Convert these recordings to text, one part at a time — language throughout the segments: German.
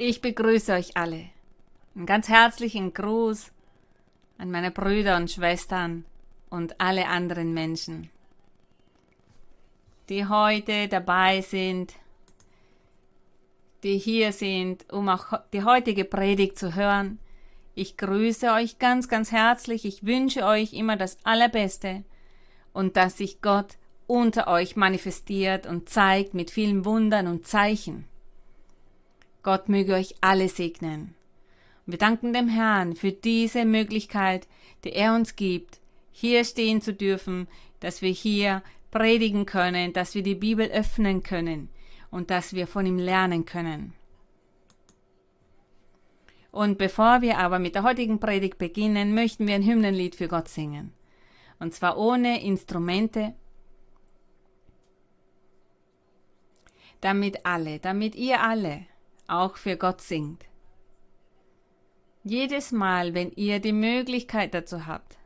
Ich begrüße euch alle. Einen ganz herzlichen Gruß an meine Brüder und Schwestern und alle anderen Menschen, die heute dabei sind, die hier sind, um auch die heutige Predigt zu hören. Ich grüße euch ganz, ganz herzlich. Ich wünsche euch immer das Allerbeste und dass sich Gott unter euch manifestiert und zeigt mit vielen Wundern und Zeichen. Gott möge euch alle segnen. Und wir danken dem Herrn für diese Möglichkeit, die er uns gibt, hier stehen zu dürfen, dass wir hier predigen können, dass wir die Bibel öffnen können und dass wir von ihm lernen können. Und bevor wir aber mit der heutigen Predigt beginnen, möchten wir ein Hymnenlied für Gott singen. Und zwar ohne Instrumente, damit alle, damit ihr alle auch für Gott singt. Jedes Mal, wenn ihr die Möglichkeit dazu habt,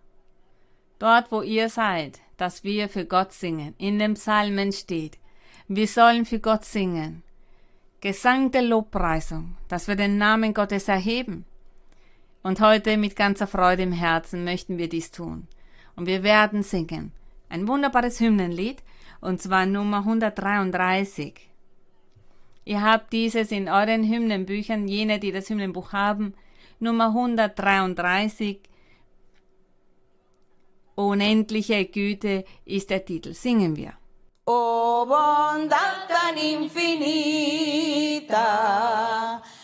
dort wo ihr seid, dass wir für Gott singen, in dem Psalmen steht, wir sollen für Gott singen. Gesang der Lobpreisung, dass wir den Namen Gottes erheben. Und heute mit ganzer Freude im Herzen möchten wir dies tun. Und wir werden singen. Ein wunderbares Hymnenlied, und zwar Nummer 133. Ihr habt dieses in euren Hymnenbüchern, jene, die das Hymnenbuch haben, Nummer 133. Unendliche Güte ist der Titel. Singen wir. Oh bondad tan infinita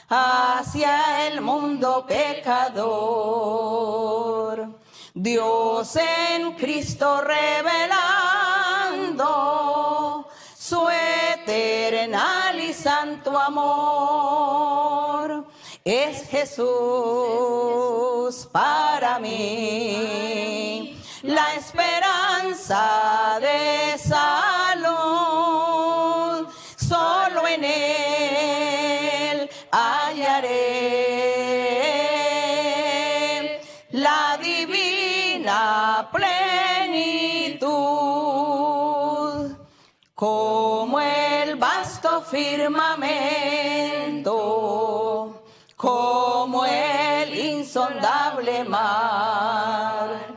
hacia el mundo pecador. Dios en Cristo revelando y santo amor. Es Jesús para mí la esperanza firmamento, como el insondable mar.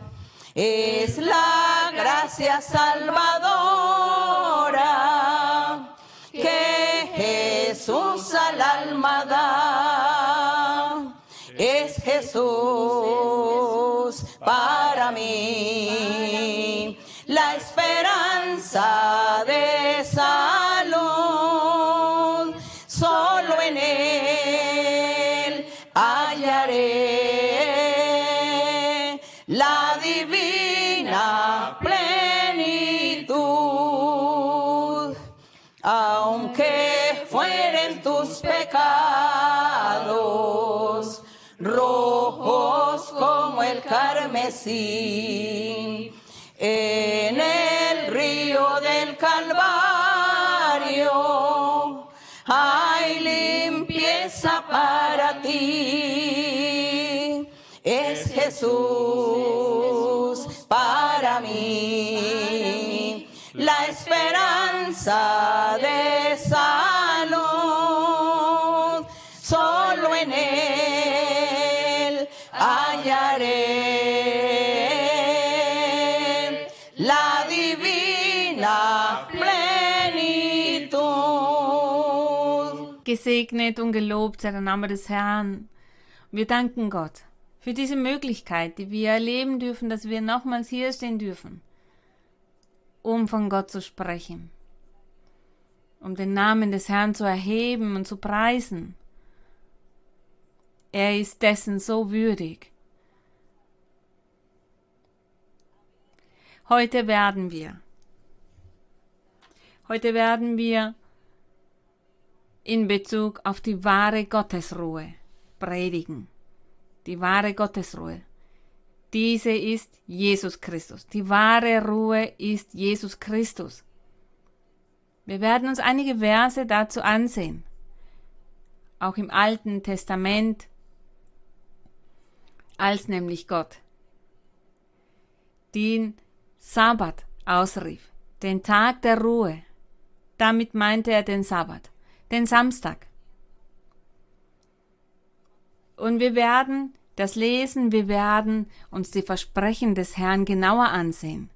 Es la gracia salvadora que Jesús al alma da. Es Jesús para mí la esperanza carmesí, en el río del Calvario hay limpieza para ti. Es Jesús para mí la esperanza de salud. Gesegnet und gelobt sei der Name des Herrn. Wir danken Gott für diese Möglichkeit, die wir erleben dürfen, dass wir nochmals hier stehen dürfen, um von Gott zu sprechen, um den Namen des Herrn zu erheben und zu preisen. Er ist dessen so würdig. Heute werden wir, heute werden wir in Bezug auf die wahre Gottesruhe predigen. Die wahre Gottesruhe. Diese ist Jesus Christus. Die wahre Ruhe ist Jesus Christus. Wir werden uns einige Verse dazu ansehen. Auch im Alten Testament, als nämlich Gott den Sabbat ausrief, den Tag der Ruhe. Damit meinte er den Sabbat, den Samstag. Und wir werden das lesen, wir werden uns die Versprechen des Herrn genauer ansehen,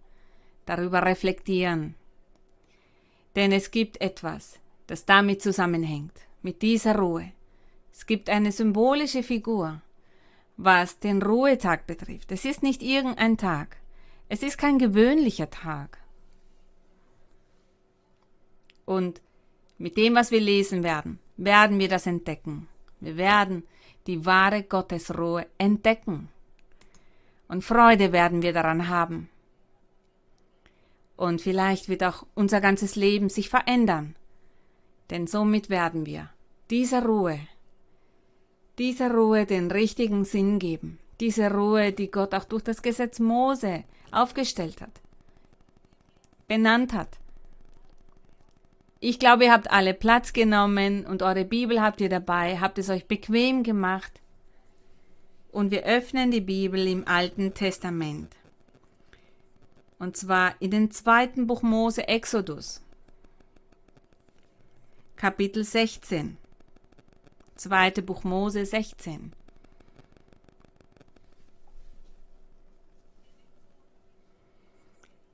darüber reflektieren. Denn es gibt etwas, das damit zusammenhängt, mit dieser Ruhe. Es gibt eine symbolische Figur, was den Ruhetag betrifft. Es ist nicht irgendein Tag. Es ist kein gewöhnlicher Tag. Und mit dem, was wir lesen werden, werden wir das entdecken. Wir werden die wahre Gottesruhe entdecken. Und Freude werden wir daran haben. Und vielleicht wird auch unser ganzes Leben sich verändern. Denn somit werden wir dieser Ruhe, dieser Ruhe den richtigen Sinn geben. Diese Ruhe, die Gott auch durch das Gesetz Mose aufgestellt hat, benannt hat. Ich glaube, ihr habt alle Platz genommen und eure Bibel habt ihr dabei, habt es euch bequem gemacht. Und wir öffnen die Bibel im Alten Testament. Und zwar in den zweiten Buch Mose Exodus, Kapitel 16. Zweite Buch Mose 16.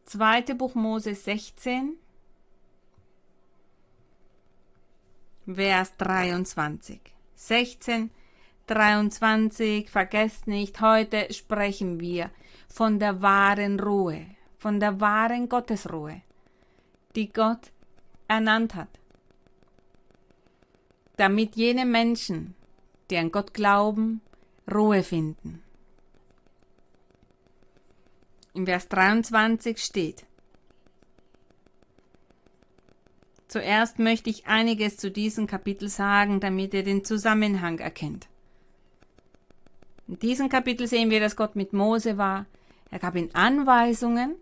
Zweite Buch Mose 16, Vers 23. 16, 23, vergesst nicht, heute sprechen wir von der wahren Ruhe, von der wahren Gottesruhe, die Gott ernannt hat, damit jene Menschen, die an Gott glauben, Ruhe finden. Im Vers 23 steht, Zuerst möchte ich einiges zu diesem Kapitel sagen, damit ihr den Zusammenhang erkennt. In diesem Kapitel sehen wir, dass Gott mit Mose war. Er gab ihm Anweisungen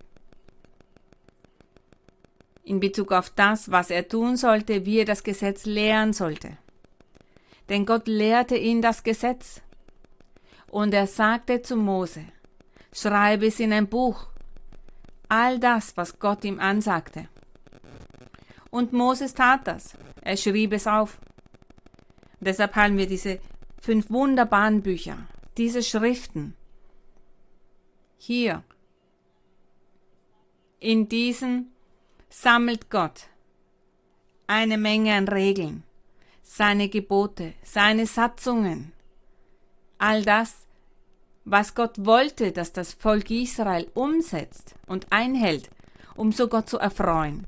in Bezug auf das, was er tun sollte, wie er das Gesetz lehren sollte. Denn Gott lehrte ihn das Gesetz. Und er sagte zu Mose, schreibe es in ein Buch, all das, was Gott ihm ansagte. Und Moses tat das. Er schrieb es auf. Deshalb haben wir diese fünf wunderbaren Bücher, diese Schriften. Hier. In diesen sammelt Gott eine Menge an Regeln, seine Gebote, seine Satzungen, all das, was Gott wollte, dass das Volk Israel umsetzt und einhält, um so Gott zu erfreuen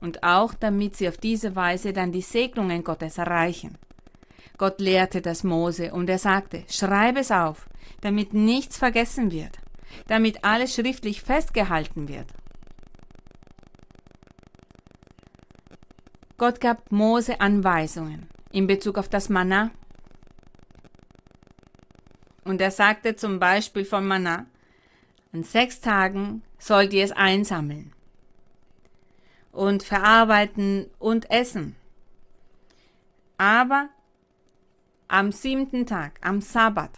und auch damit sie auf diese Weise dann die Segnungen Gottes erreichen. Gott lehrte das Mose und er sagte, schreib es auf, damit nichts vergessen wird, damit alles schriftlich festgehalten wird. Gott gab Mose Anweisungen in Bezug auf das Manna. Und er sagte zum Beispiel von Manna, an sechs Tagen sollt ihr es einsammeln und verarbeiten und essen. Aber am siebten Tag, am Sabbat,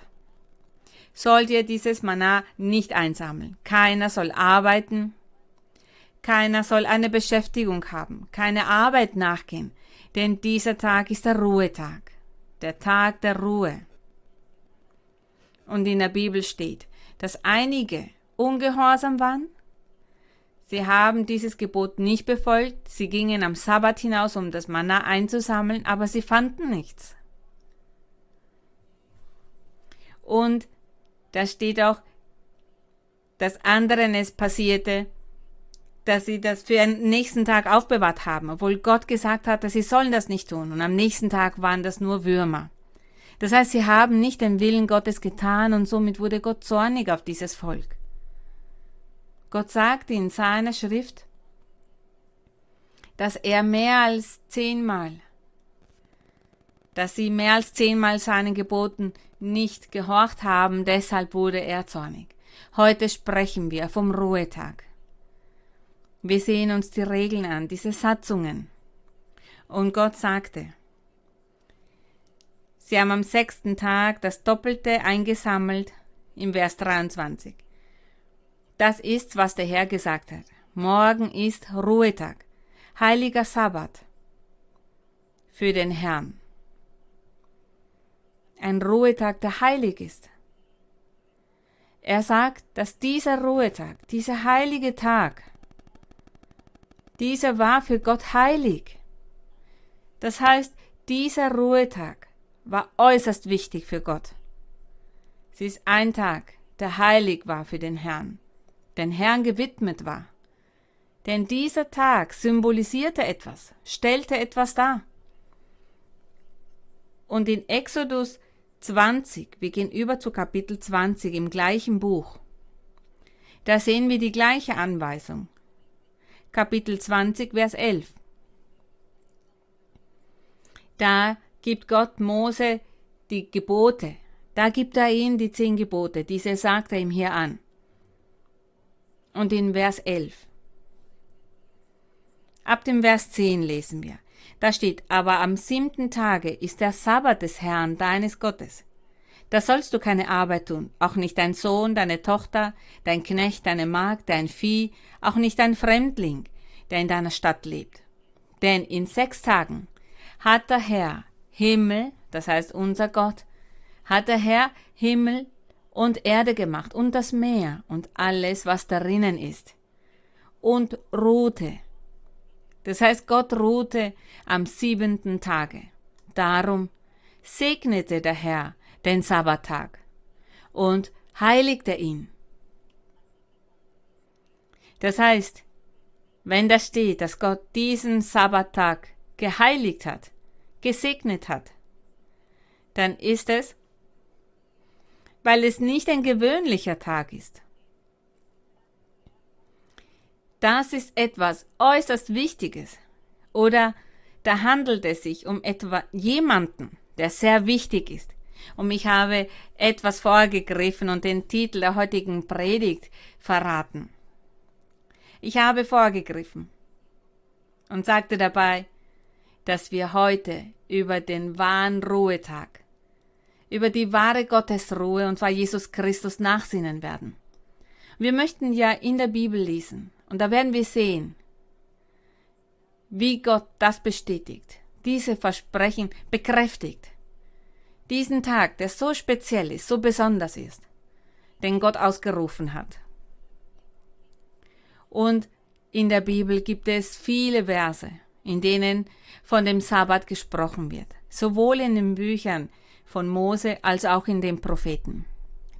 sollt ihr dieses Manna nicht einsammeln. Keiner soll arbeiten, keiner soll eine Beschäftigung haben, keine Arbeit nachgehen, denn dieser Tag ist der Ruhetag, der Tag der Ruhe. Und in der Bibel steht, dass einige ungehorsam waren Sie haben dieses Gebot nicht befolgt, sie gingen am Sabbat hinaus, um das Manna einzusammeln, aber sie fanden nichts. Und da steht auch, dass anderen es passierte, dass sie das für den nächsten Tag aufbewahrt haben, obwohl Gott gesagt hatte, sie sollen das nicht tun. Und am nächsten Tag waren das nur Würmer. Das heißt, sie haben nicht den Willen Gottes getan und somit wurde Gott zornig auf dieses Volk. Gott sagt in seiner Schrift, dass er mehr als zehnmal, dass sie mehr als zehnmal seinen Geboten nicht gehorcht haben, deshalb wurde er zornig. Heute sprechen wir vom Ruhetag. Wir sehen uns die Regeln an, diese Satzungen. Und Gott sagte, Sie haben am sechsten Tag das Doppelte eingesammelt, im Vers 23. Das ist, was der Herr gesagt hat. Morgen ist Ruhetag, heiliger Sabbat für den Herrn. ein Ruhetag, der heilig ist. Er sagt, dass dieser Ruhetag, dieser heilige Tag, dieser war für Gott heilig. Das heißt, dieser Ruhetag war äußerst wichtig für Gott. Sie ist ein Tag, der heilig war für den Herrn, den Herrn gewidmet war. Denn dieser Tag symbolisierte etwas, stellte etwas dar. Und in Exodus 20, wir gehen über zu Kapitel 20 im gleichen Buch, da sehen wir die gleiche Anweisung. Kapitel 20, Vers 11. Da gibt Gott Mose die Gebote. Da gibt er ihm die zehn Gebote. Diese sagt er ihm hier an. Und in Vers 11. Ab dem Vers 10 lesen wir. Da steht, aber am siebten Tage ist der Sabbat des Herrn deines Gottes. Da sollst du keine Arbeit tun, auch nicht dein Sohn, deine Tochter, dein Knecht, deine Magd, dein Vieh, auch nicht dein Fremdling, der in deiner Stadt lebt. Denn in sechs Tagen hat der Herr Himmel, das heißt unser Gott, hat der Herr Himmel und Erde gemacht und das Meer und alles, was darinnen ist. Und ruhte. Das heißt, Gott ruhte am siebenten Tage. Darum segnete der Herr den Sabbattag und heiligte ihn. Das heißt, wenn da steht, dass Gott diesen Sabbattag geheiligt hat, gesegnet hat, dann ist es, weil es nicht ein gewöhnlicher Tag ist. Das ist etwas äußerst Wichtiges. Oder da handelt es sich um etwa jemanden, der sehr wichtig ist. Und ich habe etwas vorgegriffen und den Titel der heutigen Predigt verraten. Ich habe vorgegriffen und sagte dabei, dass wir heute über den wahren Ruhetag, über die wahre Gottesruhe, und zwar Jesus Christus, nachsinnen werden. Wir möchten ja in der Bibel lesen, und da werden wir sehen, wie Gott das bestätigt, diese Versprechen bekräftigt. Diesen Tag, der so speziell ist, so besonders ist, den Gott ausgerufen hat. Und in der Bibel gibt es viele Verse, in denen von dem Sabbat gesprochen wird, sowohl in den Büchern von Mose als auch in den Propheten.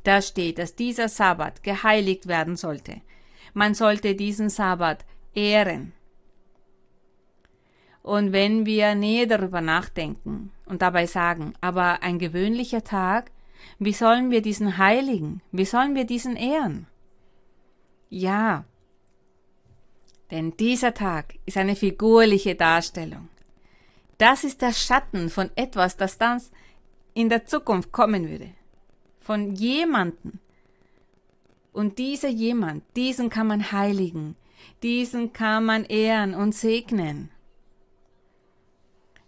Da steht, dass dieser Sabbat geheiligt werden sollte. Man sollte diesen Sabbat ehren. Und wenn wir näher darüber nachdenken und dabei sagen, aber ein gewöhnlicher Tag, wie sollen wir diesen heiligen, wie sollen wir diesen ehren? Ja, denn dieser Tag ist eine figurliche Darstellung. Das ist der Schatten von etwas, das dann in der Zukunft kommen würde. Von jemanden. Und dieser jemand, diesen kann man heiligen, diesen kann man ehren und segnen.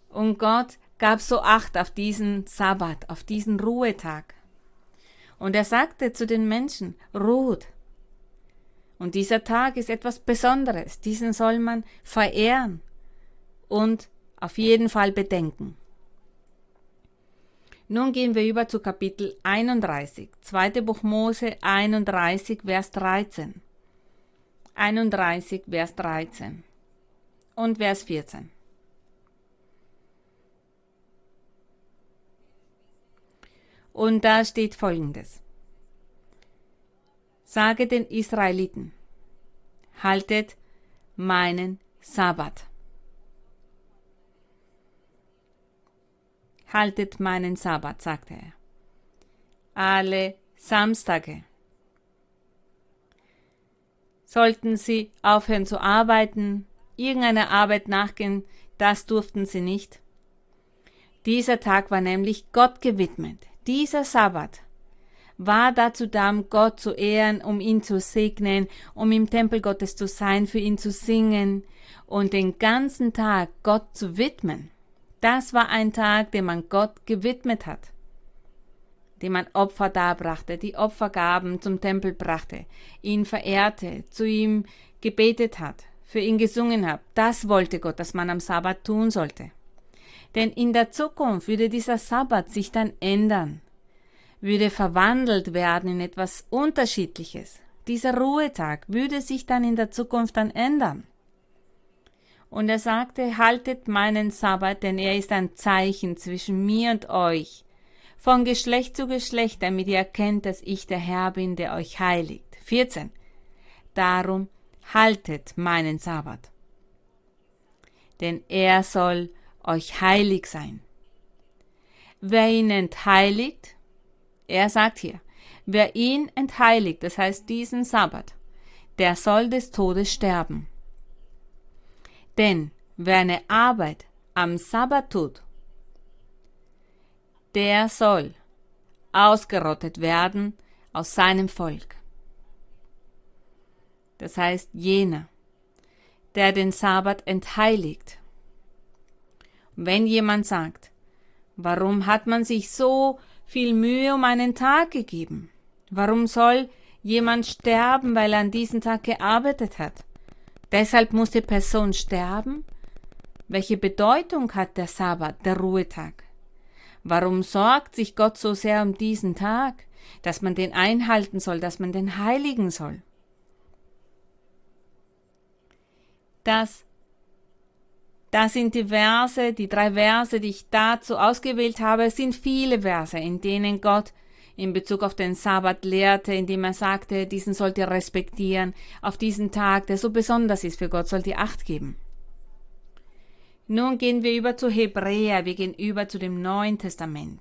Und Gott gab so Acht auf diesen Sabbat, auf diesen Ruhetag. Und er sagte zu den Menschen, ruht, und dieser Tag ist etwas Besonderes. Diesen soll man verehren und auf jeden Fall bedenken. Nun gehen wir über zu Kapitel 31, zweite Buch Mose 31, Vers 13. 31, Vers 13 und Vers 14. Und da steht folgendes. Sage den Israeliten, haltet meinen Sabbat. Haltet meinen Sabbat, sagte er. Alle Samstage sollten sie aufhören zu arbeiten, irgendeiner Arbeit nachgehen, das durften sie nicht. Dieser Tag war nämlich Gott gewidmet. Dieser Sabbat war dazu da, um Gott zu ehren, um ihn zu segnen, um im Tempel Gottes zu sein, für ihn zu singen und den ganzen Tag Gott zu widmen. Das war ein Tag, den man Gott gewidmet hat, dem man Opfer darbrachte, die Opfergaben zum Tempel brachte, ihn verehrte, zu ihm gebetet hat, für ihn gesungen hat. Das wollte Gott, dass man am Sabbat tun sollte. Denn in der Zukunft würde dieser Sabbat sich dann ändern, würde verwandelt werden in etwas Unterschiedliches. Dieser Ruhetag würde sich dann in der Zukunft dann ändern. Und er sagte, haltet meinen Sabbat, denn er ist ein Zeichen zwischen mir und euch, von Geschlecht zu Geschlecht, damit ihr erkennt, dass ich der Herr bin, der euch heiligt. 14. Darum haltet meinen Sabbat. Denn er soll euch heilig sein. Wer ihn entheiligt, er sagt hier, wer ihn entheiligt, das heißt diesen Sabbat, der soll des Todes sterben. Denn wer eine Arbeit am Sabbat tut, der soll ausgerottet werden aus seinem Volk. Das heißt jener, der den Sabbat entheiligt. wenn jemand sagt, warum hat man sich so viel Mühe um einen Tag gegeben? Warum soll jemand sterben, weil er an diesem Tag gearbeitet hat? Deshalb muss die Person sterben? Welche Bedeutung hat der Sabbat, der Ruhetag? Warum sorgt sich Gott so sehr um diesen Tag, dass man den einhalten soll, dass man den heiligen soll? Das, das sind die Verse, die drei Verse, die ich dazu ausgewählt habe. Sind viele Verse, in denen Gott in Bezug auf den Sabbat lehrte, indem er sagte, diesen sollt ihr respektieren, auf diesen Tag, der so besonders ist für Gott, sollt ihr Acht geben. Nun gehen wir über zu Hebräer, wir gehen über zu dem Neuen Testament.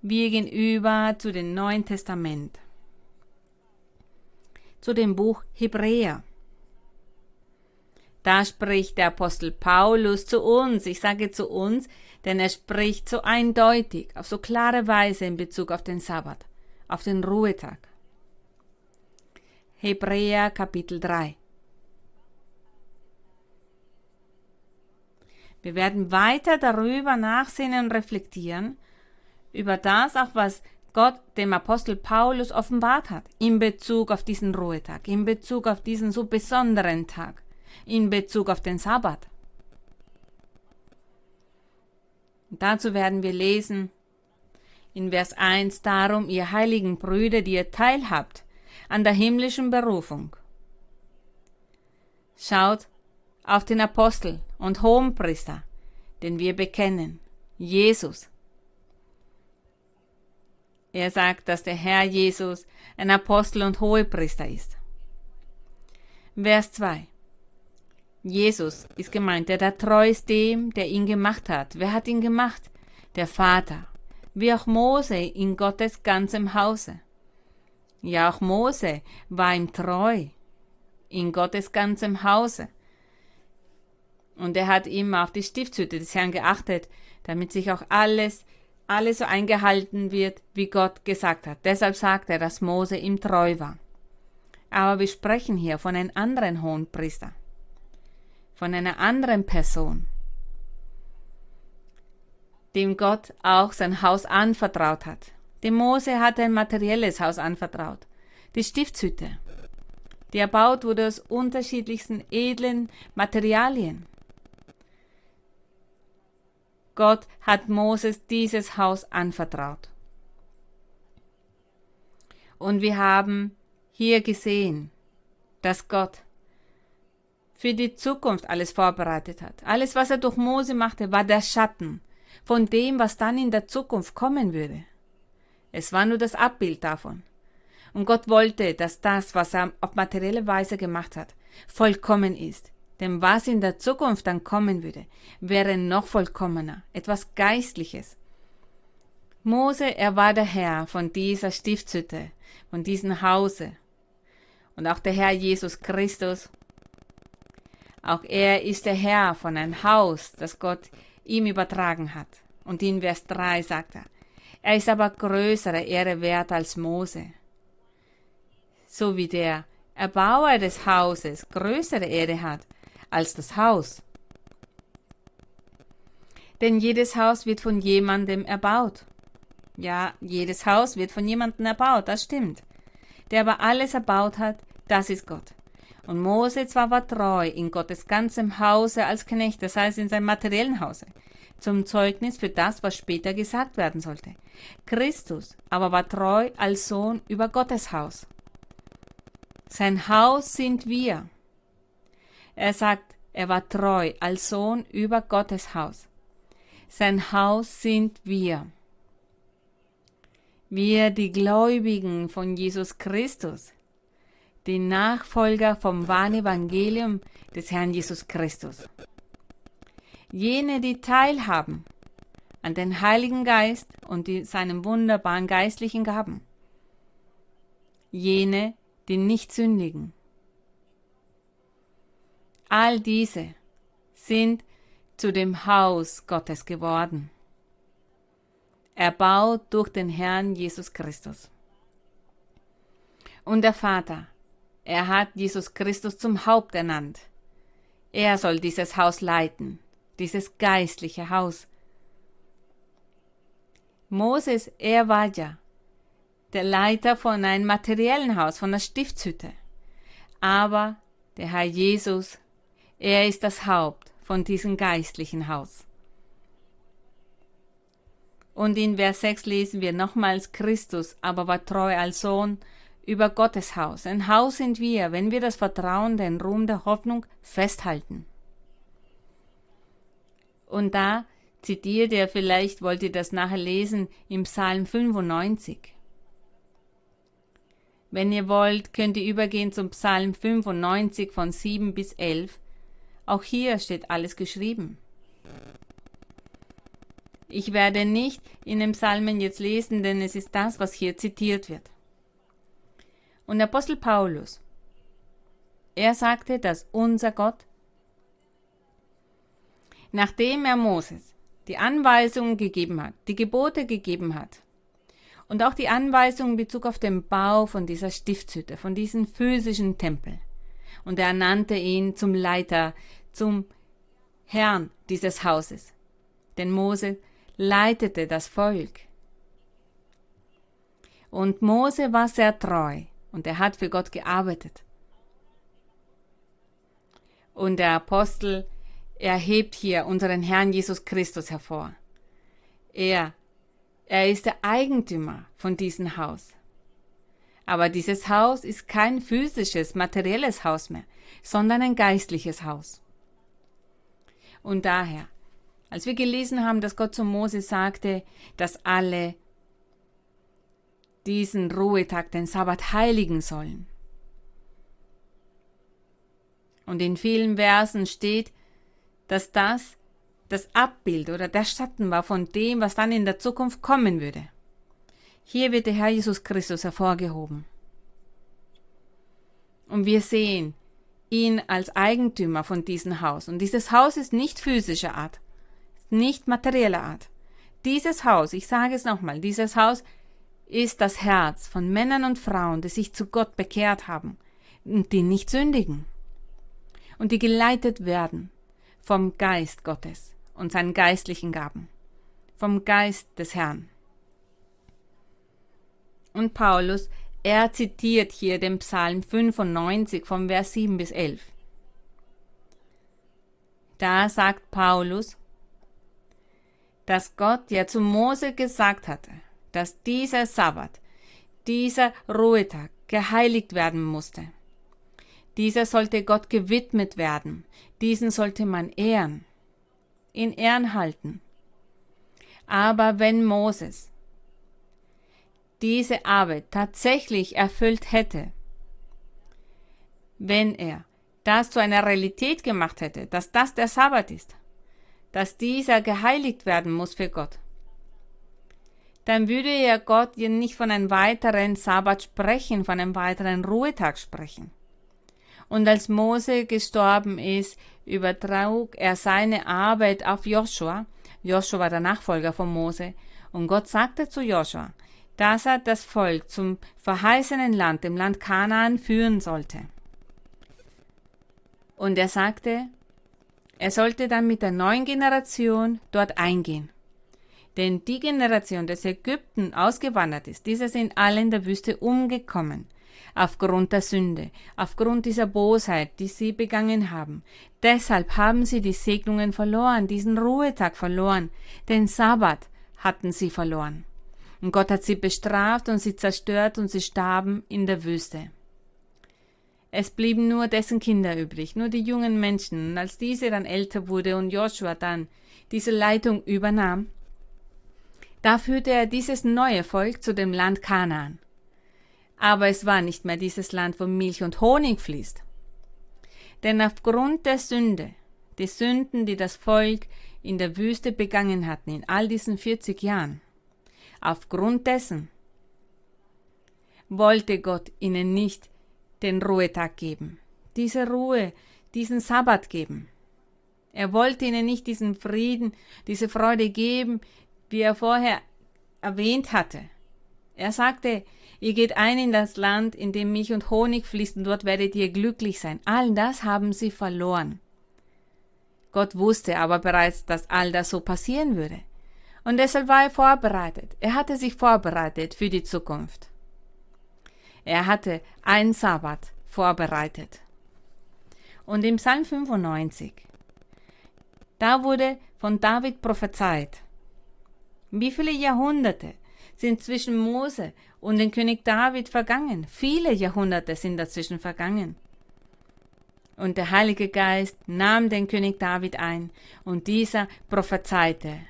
Wir gehen über zu dem Neuen Testament. Zu dem Buch Hebräer. Da spricht der Apostel Paulus zu uns, ich sage zu uns, denn er spricht so eindeutig, auf so klare Weise in Bezug auf den Sabbat, auf den Ruhetag. Hebräer Kapitel 3. Wir werden weiter darüber nachsehen und reflektieren, über das auch, was Gott dem Apostel Paulus offenbart hat, in Bezug auf diesen Ruhetag, in Bezug auf diesen so besonderen Tag, in Bezug auf den Sabbat. Dazu werden wir lesen in Vers 1 darum, ihr heiligen Brüder, die ihr teilhabt an der himmlischen Berufung. Schaut auf den Apostel und Hohenpriester, den wir bekennen, Jesus. Er sagt, dass der Herr Jesus ein Apostel und Hohepriester ist. Vers 2. Jesus ist gemeint, der da treu ist dem, der ihn gemacht hat. Wer hat ihn gemacht? Der Vater. Wie auch Mose in Gottes ganzem Hause. Ja, auch Mose war ihm treu in Gottes ganzem Hause. Und er hat immer auf die Stiftshütte des Herrn geachtet, damit sich auch alles, alles so eingehalten wird, wie Gott gesagt hat. Deshalb sagt er, dass Mose ihm treu war. Aber wir sprechen hier von einem anderen Hohenpriester von einer anderen Person, dem Gott auch sein Haus anvertraut hat. Dem Mose hat ein materielles Haus anvertraut, die Stiftshütte, die erbaut wurde aus unterschiedlichsten edlen Materialien. Gott hat Moses dieses Haus anvertraut. Und wir haben hier gesehen, dass Gott für die Zukunft alles vorbereitet hat. Alles, was er durch Mose machte, war der Schatten von dem, was dann in der Zukunft kommen würde. Es war nur das Abbild davon. Und Gott wollte, dass das, was er auf materielle Weise gemacht hat, vollkommen ist. Denn was in der Zukunft dann kommen würde, wäre noch vollkommener, etwas Geistliches. Mose, er war der Herr von dieser Stiftshütte, von diesem Hause. Und auch der Herr Jesus Christus auch er ist der Herr von einem Haus, das Gott ihm übertragen hat. Und in Vers 3 sagt er, er ist aber größere Ehre wert als Mose. So wie der Erbauer des Hauses größere Ehre hat als das Haus. Denn jedes Haus wird von jemandem erbaut. Ja, jedes Haus wird von jemandem erbaut, das stimmt. Der aber alles erbaut hat, das ist Gott. Und Mose zwar war treu in Gottes ganzem Hause als Knecht, das heißt in seinem materiellen Hause, zum Zeugnis für das, was später gesagt werden sollte. Christus aber war treu als Sohn über Gottes Haus. Sein Haus sind wir. Er sagt, er war treu als Sohn über Gottes Haus. Sein Haus sind wir. Wir, die Gläubigen von Jesus Christus, die Nachfolger vom wahren Evangelium des Herrn Jesus Christus. Jene, die teilhaben an den Heiligen Geist und die, seinen wunderbaren geistlichen Gaben. Jene, die nicht sündigen. All diese sind zu dem Haus Gottes geworden, erbaut durch den Herrn Jesus Christus. Und der Vater, er hat Jesus Christus zum Haupt ernannt. Er soll dieses Haus leiten, dieses geistliche Haus. Moses, er war ja der Leiter von einem materiellen Haus, von der Stiftshütte. Aber der Herr Jesus, er ist das Haupt von diesem geistlichen Haus. Und in Vers 6 lesen wir nochmals Christus, aber war treu als Sohn über Gottes Haus. Ein Haus sind wir, wenn wir das Vertrauen, den Ruhm der Hoffnung festhalten. Und da zitiert er, vielleicht wollt ihr das nachher lesen, im Psalm 95. Wenn ihr wollt, könnt ihr übergehen zum Psalm 95 von 7 bis 11. Auch hier steht alles geschrieben. Ich werde nicht in den Psalmen jetzt lesen, denn es ist das, was hier zitiert wird. Und der Apostel Paulus, er sagte, dass unser Gott, nachdem er Moses die Anweisungen gegeben hat, die Gebote gegeben hat, und auch die Anweisungen in Bezug auf den Bau von dieser Stiftshütte, von diesem physischen Tempel. Und er ernannte ihn zum Leiter, zum Herrn dieses Hauses. Denn Mose leitete das Volk. Und Mose war sehr treu und er hat für Gott gearbeitet. Und der Apostel erhebt hier unseren Herrn Jesus Christus hervor. Er er ist der Eigentümer von diesem Haus. Aber dieses Haus ist kein physisches, materielles Haus mehr, sondern ein geistliches Haus. Und daher, als wir gelesen haben, dass Gott zu Mose sagte, dass alle diesen Ruhetag, den Sabbat, heiligen sollen. Und in vielen Versen steht, dass das das Abbild oder der Schatten war von dem, was dann in der Zukunft kommen würde. Hier wird der Herr Jesus Christus hervorgehoben. Und wir sehen ihn als Eigentümer von diesem Haus. Und dieses Haus ist nicht physischer Art, nicht materieller Art. Dieses Haus, ich sage es nochmal, dieses Haus ist das Herz von Männern und Frauen, die sich zu Gott bekehrt haben und die nicht sündigen und die geleitet werden vom Geist Gottes und seinen geistlichen Gaben. Vom Geist des Herrn. Und Paulus, er zitiert hier den Psalm 95 vom Vers 7 bis 11. Da sagt Paulus, dass Gott ja zu Mose gesagt hatte, dass dieser Sabbat, dieser Ruhetag geheiligt werden musste. Dieser sollte Gott gewidmet werden, diesen sollte man ehren in Ehren halten. Aber wenn Moses diese Arbeit tatsächlich erfüllt hätte, wenn er das zu einer Realität gemacht hätte, dass das der Sabbat ist, dass dieser geheiligt werden muss für Gott, dann würde ja Gott ja nicht von einem weiteren Sabbat sprechen, von einem weiteren Ruhetag sprechen. Und als Mose gestorben ist, übertrug er seine Arbeit auf Joshua. Joshua war der Nachfolger von Mose. Und Gott sagte zu Joshua, dass er das Volk zum verheißenen Land, dem Land Kanaan, führen sollte. Und er sagte, er sollte dann mit der neuen Generation dort eingehen. Denn die Generation, des Ägypten ausgewandert ist, diese sind alle in der Wüste umgekommen. aufgrund der Sünde, aufgrund dieser Bosheit, die sie begangen haben. Deshalb haben sie die Segnungen verloren, diesen Ruhetag verloren, den Sabbat hatten sie verloren. Und Gott hat sie bestraft und sie zerstört und sie starben in der Wüste. Es blieben nur dessen Kinder übrig, nur die jungen Menschen. Und als diese dann älter wurde und Joshua dann diese Leitung übernahm, da führte er dieses neue Volk zu dem Land Kanaan. Aber es war nicht mehr dieses Land, wo Milch und Honig fließt. Denn aufgrund der Sünde, die Sünden, die das Volk in der Wüste begangen hatten in all diesen 40 Jahren, aufgrund dessen wollte Gott ihnen nicht den Ruhetag geben, diese Ruhe, diesen Sabbat geben. Er wollte ihnen nicht diesen Frieden, diese Freude geben, wie er vorher erwähnt hatte. Er sagte, ihr geht ein in das Land, in dem Milch und Honig fließen, dort werdet ihr glücklich sein. All das haben sie verloren. Gott wusste aber bereits, dass all das so passieren würde. Und deshalb war er vorbereitet. Er hatte sich vorbereitet für die Zukunft. Er hatte einen Sabbat vorbereitet. Und im Psalm 95, da wurde von David prophezeit, wie viele Jahrhunderte sind zwischen Mose und dem König David vergangen? Viele Jahrhunderte sind dazwischen vergangen. Und der Heilige Geist nahm den König David ein, und dieser prophezeite.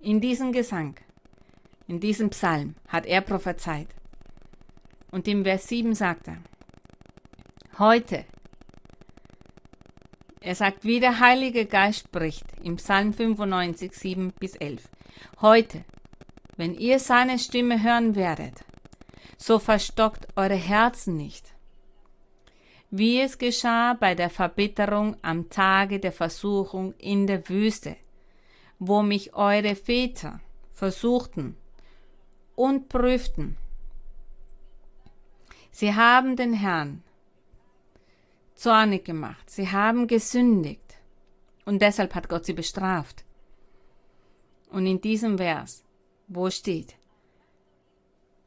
In diesem Gesang, in diesem Psalm hat er prophezeit. Und im Vers 7 sagt er, heute, er sagt, wie der Heilige Geist spricht, im Psalm 95, 7 bis 11. Heute, wenn ihr seine Stimme hören werdet, so verstockt eure Herzen nicht, wie es geschah bei der Verbitterung am Tage der Versuchung in der Wüste, wo mich eure Väter versuchten und prüften. Sie haben den Herrn zornig gemacht, sie haben gesündigt, und deshalb hat Gott sie bestraft. Und in diesem Vers, wo steht,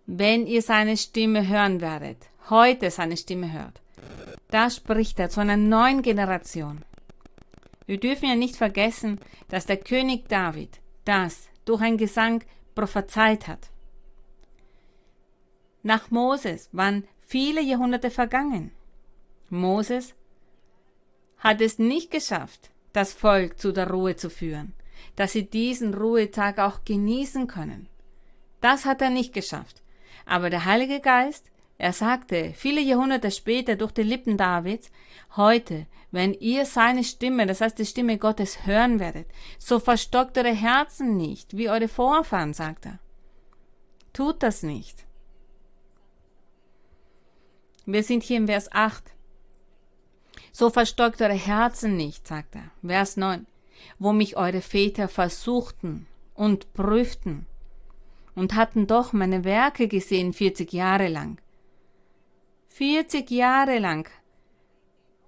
wenn ihr seine Stimme hören werdet, heute seine Stimme hört, da spricht er zu einer neuen Generation. Wir dürfen ja nicht vergessen, dass der König David das durch ein Gesang prophezeit hat. Nach Moses waren viele Jahrhunderte vergangen. Moses hat es nicht geschafft, das Volk zu der Ruhe zu führen dass sie diesen Ruhetag auch genießen können. Das hat er nicht geschafft. Aber der Heilige Geist, er sagte viele Jahrhunderte später durch die Lippen Davids, heute, wenn ihr seine Stimme, das heißt die Stimme Gottes, hören werdet, so verstockt eure Herzen nicht, wie eure Vorfahren, sagt er. Tut das nicht. Wir sind hier im Vers 8. So verstockt eure Herzen nicht, sagt er. Vers 9 wo mich eure Väter versuchten und prüften und hatten doch meine Werke gesehen vierzig Jahre lang. Vierzig Jahre lang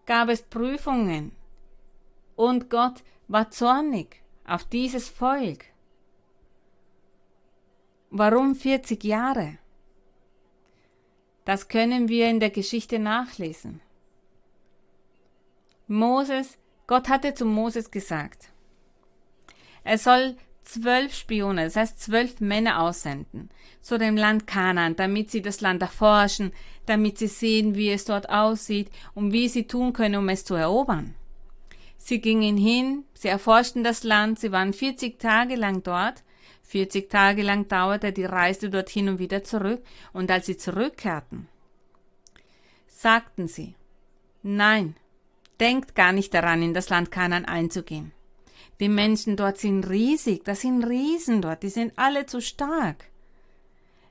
gab es Prüfungen und Gott war zornig auf dieses Volk. Warum 40 Jahre? Das können wir in der Geschichte nachlesen. Moses Gott hatte zu Moses gesagt, er soll zwölf Spione, das heißt zwölf Männer aussenden zu dem Land Kanaan, damit sie das Land erforschen, damit sie sehen, wie es dort aussieht und wie sie tun können, um es zu erobern. Sie gingen hin, sie erforschten das Land, sie waren 40 Tage lang dort, 40 Tage lang dauerte die Reise dorthin und wieder zurück, und als sie zurückkehrten, sagten sie, nein, denkt gar nicht daran, in das Land Kanan einzugehen. Die Menschen dort sind riesig, das sind Riesen dort, die sind alle zu stark.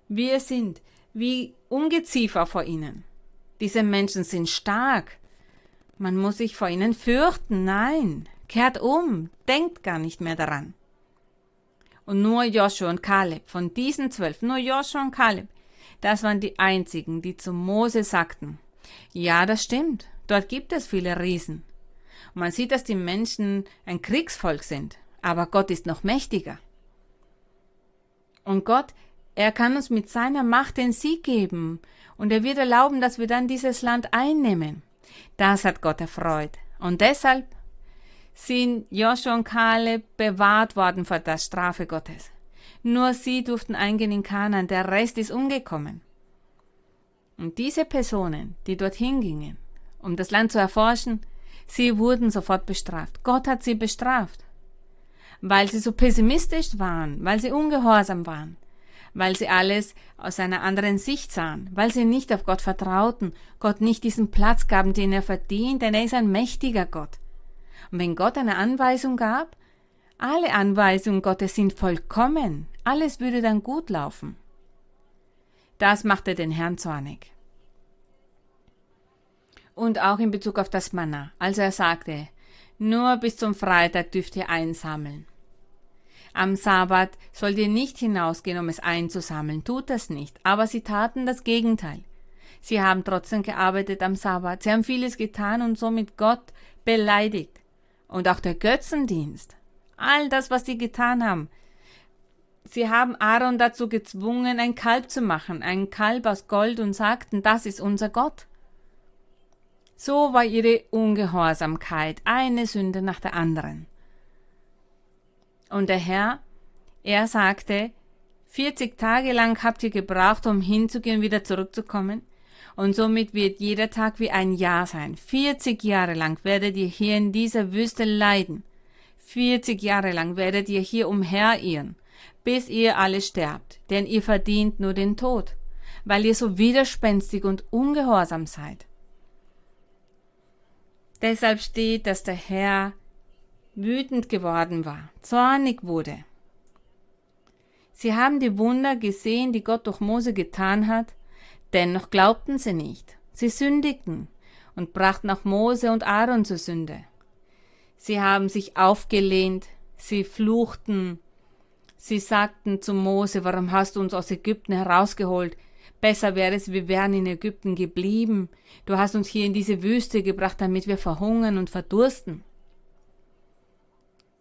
Wir sind wie Ungeziefer vor ihnen. Diese Menschen sind stark. Man muss sich vor ihnen fürchten. Nein, kehrt um, denkt gar nicht mehr daran. Und nur Joshua und Kaleb, von diesen zwölf, nur Joshua und Kaleb, das waren die einzigen, die zu Mose sagten, ja, das stimmt, Dort gibt es viele Riesen. Man sieht, dass die Menschen ein Kriegsvolk sind, aber Gott ist noch mächtiger. Und Gott er kann uns mit seiner Macht den Sieg geben und er wird erlauben, dass wir dann dieses Land einnehmen. Das hat Gott erfreut. Und deshalb sind Joshua und Kaleb bewahrt worden vor der Strafe Gottes. Nur sie durften eingehen in Kanaan, der Rest ist umgekommen. Und diese Personen, die dorthin gingen, um das Land zu erforschen, sie wurden sofort bestraft. Gott hat sie bestraft, weil sie so pessimistisch waren, weil sie ungehorsam waren, weil sie alles aus einer anderen Sicht sahen, weil sie nicht auf Gott vertrauten, Gott nicht diesen Platz gaben, den er verdient, denn er ist ein mächtiger Gott. Und wenn Gott eine Anweisung gab, alle Anweisungen Gottes sind vollkommen, alles würde dann gut laufen. Das machte den Herrn zornig. Und auch in Bezug auf das Manna, als er sagte, nur bis zum Freitag dürft ihr einsammeln. Am Sabbat sollt ihr nicht hinausgehen, um es einzusammeln, tut das nicht. Aber sie taten das Gegenteil. Sie haben trotzdem gearbeitet am Sabbat, sie haben vieles getan und somit Gott beleidigt und auch der Götzendienst. All das, was sie getan haben. Sie haben Aaron dazu gezwungen, ein Kalb zu machen, ein Kalb aus Gold und sagten, das ist unser Gott. So war ihre Ungehorsamkeit eine Sünde nach der anderen. Und der Herr, er sagte, 40 Tage lang habt ihr gebraucht, um hinzugehen, und wieder zurückzukommen. Und somit wird jeder Tag wie ein Jahr sein. 40 Jahre lang werdet ihr hier in dieser Wüste leiden. 40 Jahre lang werdet ihr hier umherirren, bis ihr alle sterbt, denn ihr verdient nur den Tod, weil ihr so widerspenstig und ungehorsam seid. Deshalb steht, dass der Herr wütend geworden war, zornig wurde. Sie haben die Wunder gesehen, die Gott durch Mose getan hat, Dennoch glaubten sie nicht. Sie sündigten und brachten auch Mose und Aaron zur Sünde. Sie haben sich aufgelehnt, sie fluchten, sie sagten zu Mose, warum hast du uns aus Ägypten herausgeholt? Besser wäre es, wir wären in Ägypten geblieben. Du hast uns hier in diese Wüste gebracht, damit wir verhungern und verdursten.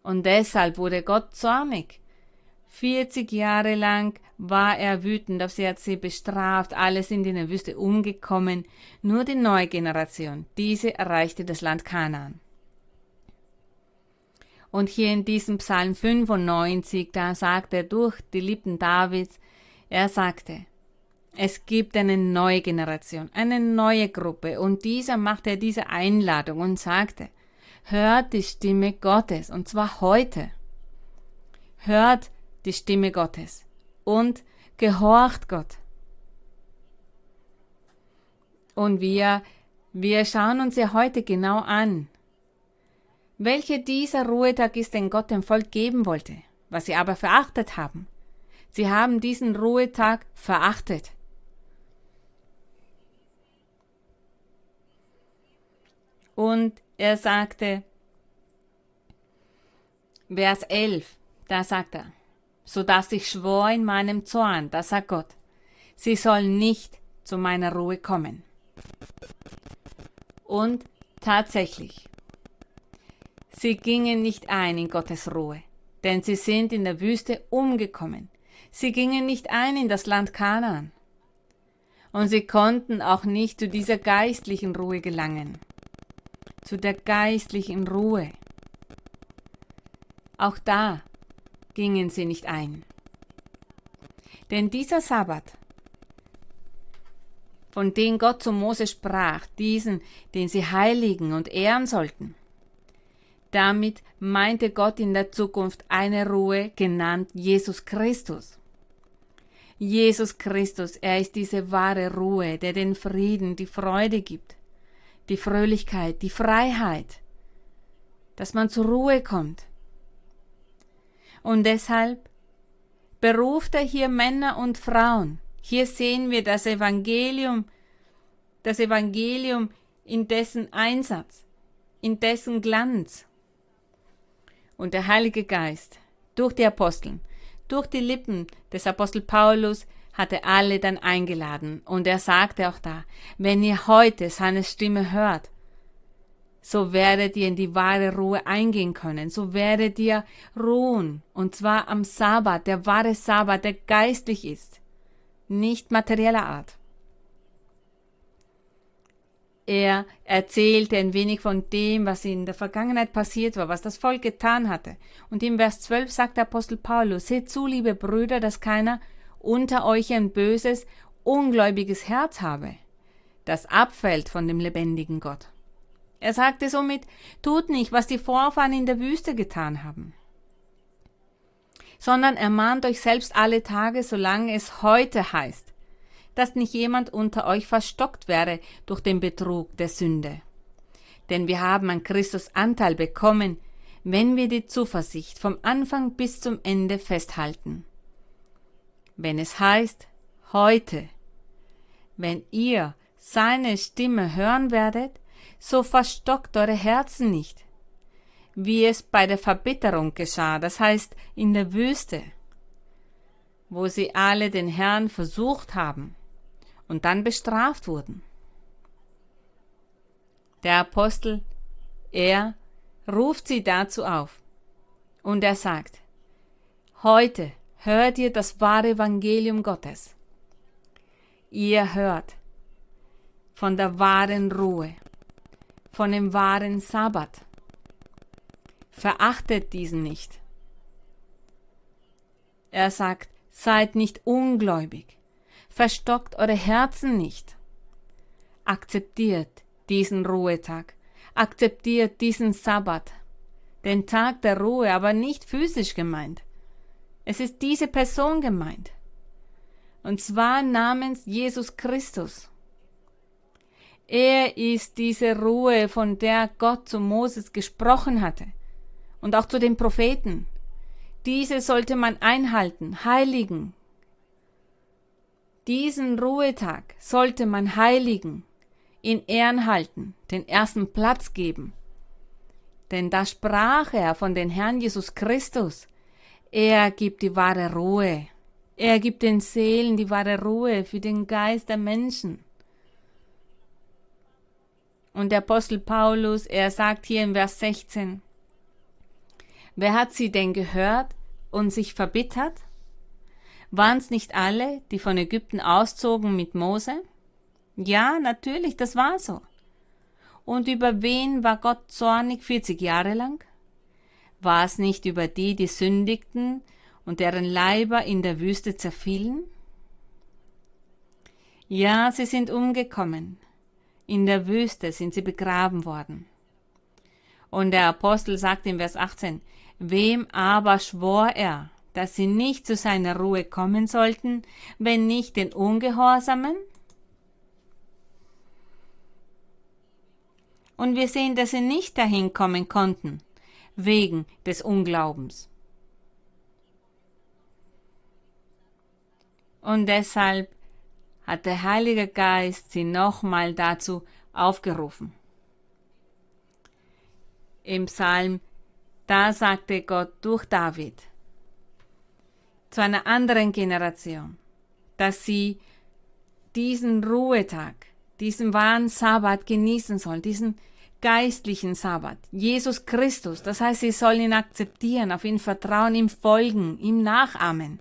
Und deshalb wurde Gott zornig. 40 Jahre lang war er wütend auf sie, hat sie bestraft, alle sind in der Wüste umgekommen, nur die neue Generation, diese erreichte das Land Kanaan. Und hier in diesem Psalm 95, da sagt er durch die Lippen Davids, er sagte, es gibt eine neue Generation, eine neue Gruppe, und dieser machte diese Einladung und sagte, hört die Stimme Gottes, und zwar heute. Hört die Stimme Gottes und gehorcht Gott. Und wir, wir schauen uns ja heute genau an, welcher dieser Ruhetag ist, den Gott dem Volk geben wollte, was sie aber verachtet haben. Sie haben diesen Ruhetag verachtet. Und er sagte, Vers 11, da sagt er, so dass ich schwor in meinem Zorn, das sagt Gott, sie sollen nicht zu meiner Ruhe kommen. Und tatsächlich, sie gingen nicht ein in Gottes Ruhe, denn sie sind in der Wüste umgekommen. Sie gingen nicht ein in das Land Kanaan. Und sie konnten auch nicht zu dieser geistlichen Ruhe gelangen. Zu der geistlichen Ruhe. Auch da gingen sie nicht ein. Denn dieser Sabbat, von dem Gott zu Mose sprach, diesen, den sie heiligen und ehren sollten, damit meinte Gott in der Zukunft eine Ruhe, genannt Jesus Christus. Jesus Christus, er ist diese wahre Ruhe, der den Frieden, die Freude gibt, die Fröhlichkeit, die Freiheit, dass man zur Ruhe kommt. Und deshalb beruft er hier Männer und Frauen. Hier sehen wir das Evangelium, das Evangelium in dessen Einsatz, in dessen Glanz. Und der Heilige Geist durch die Aposteln, durch die Lippen des Apostel Paulus hatte alle dann eingeladen. Und er sagte auch da, wenn ihr heute seine Stimme hört, so werdet ihr in die wahre Ruhe eingehen können, so werdet ihr ruhen, und zwar am Sabbat, der wahre Sabbat, der geistlich ist. nicht materieller Art. Er erzählte ein wenig von dem, was in der Vergangenheit passiert war, was das Volk getan hatte. Und im Vers 12 sagt der Apostel Paulus, seht zu, liebe Brüder, dass keiner unter euch ein böses, ungläubiges Herz habe, das abfällt von dem lebendigen Gott. Er sagte somit, tut nicht, was die Vorfahren in der Wüste getan haben, sondern ermahnt euch selbst alle Tage, solange es heute heißt, dass nicht jemand unter euch verstockt wäre durch den Betrug der Sünde. Denn wir haben an Christus Anteil bekommen, wenn wir die Zuversicht vom Anfang bis zum Ende festhalten. Wenn es heißt, heute, wenn ihr seine Stimme hören werdet, so verstockt eure Herzen nicht, wie es bei der Verbitterung geschah, das heißt in der Wüste, wo sie alle den Herrn versucht haben und dann bestraft wurden. Der Apostel, er ruft sie dazu auf. Und er sagt, heute hört ihr das wahre Evangelium Gottes. Ihr hört von der wahren Ruhe, von dem wahren Sabbat. Verachtet diesen nicht. Er sagt, seid nicht ungläubig, verstockt eure Herzen nicht. Akzeptiert diesen Ruhetag, akzeptiert diesen Sabbat, den Tag der Ruhe, aber nicht physisch gemeint. Es ist diese Person gemeint. Und zwar namens Jesus Christus. Er ist diese Ruhe, von der Gott zu Moses gesprochen hatte und auch zu den Propheten. Diese sollte man einhalten, heiligen. Diesen Ruhetag sollte man heiligen, in Ehren halten, den ersten Platz geben. Denn da sprach er von den Herrn Jesus Christus. Er gibt die wahre Ruhe. Er gibt den Seelen die wahre Ruhe für den Geist der Menschen. Und der Apostel Paulus, er sagt hier im Vers 16, Wer hat sie denn gehört und sich verbittert? Waren es nicht alle, die von Ägypten auszogen mit Mose? Ja, natürlich, das war so. Und über wen war Gott zornig 40 Jahre lang? War es nicht über die, die sündigten und deren Leiber in der Wüste zerfielen? Ja, sie sind umgekommen, in der Wüste sind sie begraben worden. Und der Apostel sagt im Vers 18, Wem aber schwor er, dass sie nicht zu seiner Ruhe kommen sollten, wenn nicht den Ungehorsamen? Und wir sehen, dass sie nicht dahin kommen konnten, wegen des Unglaubens. Und deshalb hat der Heilige Geist sie nochmal dazu aufgerufen. Im Psalm, da sagte Gott durch David zu einer anderen Generation, dass sie diesen Ruhetag, diesen wahren Sabbat genießen sollen, diesen geistlichen Sabbat, Jesus Christus. Das heißt, sie sollen ihn akzeptieren, auf ihn vertrauen, ihm folgen, ihm nachahmen.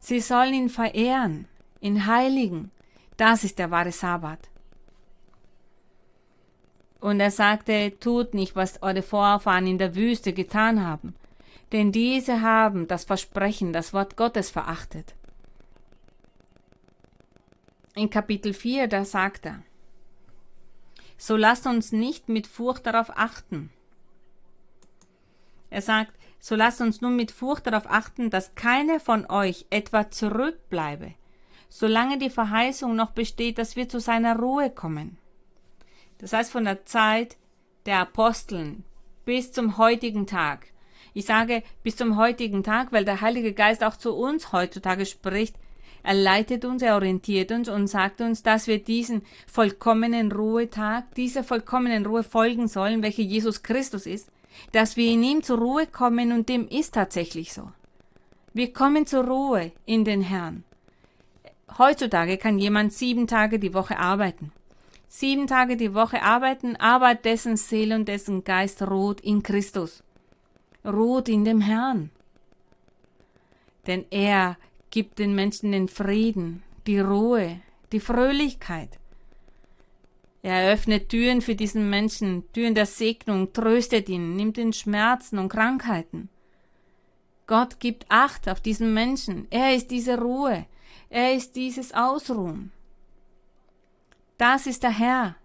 Sie sollen ihn verehren in Heiligen. Das ist der wahre Sabbat. Und er sagte, tut nicht, was eure Vorfahren in der Wüste getan haben, denn diese haben das Versprechen, das Wort Gottes verachtet. In Kapitel 4, da sagt er, so lasst uns nicht mit Furcht darauf achten. Er sagt, so lasst uns nun mit Furcht darauf achten, dass keine von euch etwa zurückbleibe, solange die Verheißung noch besteht, dass wir zu seiner Ruhe kommen. Das heißt von der Zeit der Aposteln bis zum heutigen Tag. Ich sage bis zum heutigen Tag, weil der Heilige Geist auch zu uns heutzutage spricht. Er leitet uns, er orientiert uns und sagt uns, dass wir diesen vollkommenen Ruhetag, dieser vollkommenen Ruhe folgen sollen, welche Jesus Christus ist, dass wir in ihm zur Ruhe kommen und dem ist tatsächlich so. Wir kommen zur Ruhe in den Herrn. Heutzutage kann jemand sieben Tage die Woche arbeiten. Sieben Tage die Woche arbeiten, aber dessen Seele und dessen Geist ruht in Christus. Ruht in dem Herrn. Denn er gibt den Menschen den Frieden die Ruhe, die Fröhlichkeit. Er eröffnet Türen für diesen Menschen, Türen der Segnung, tröstet ihn, nimmt ihn Schmerzen und Krankheiten. Gott gibt Acht auf diesen Menschen. Er ist diese Ruhe. Er ist dieses Ausruhen. Das ist der Herr.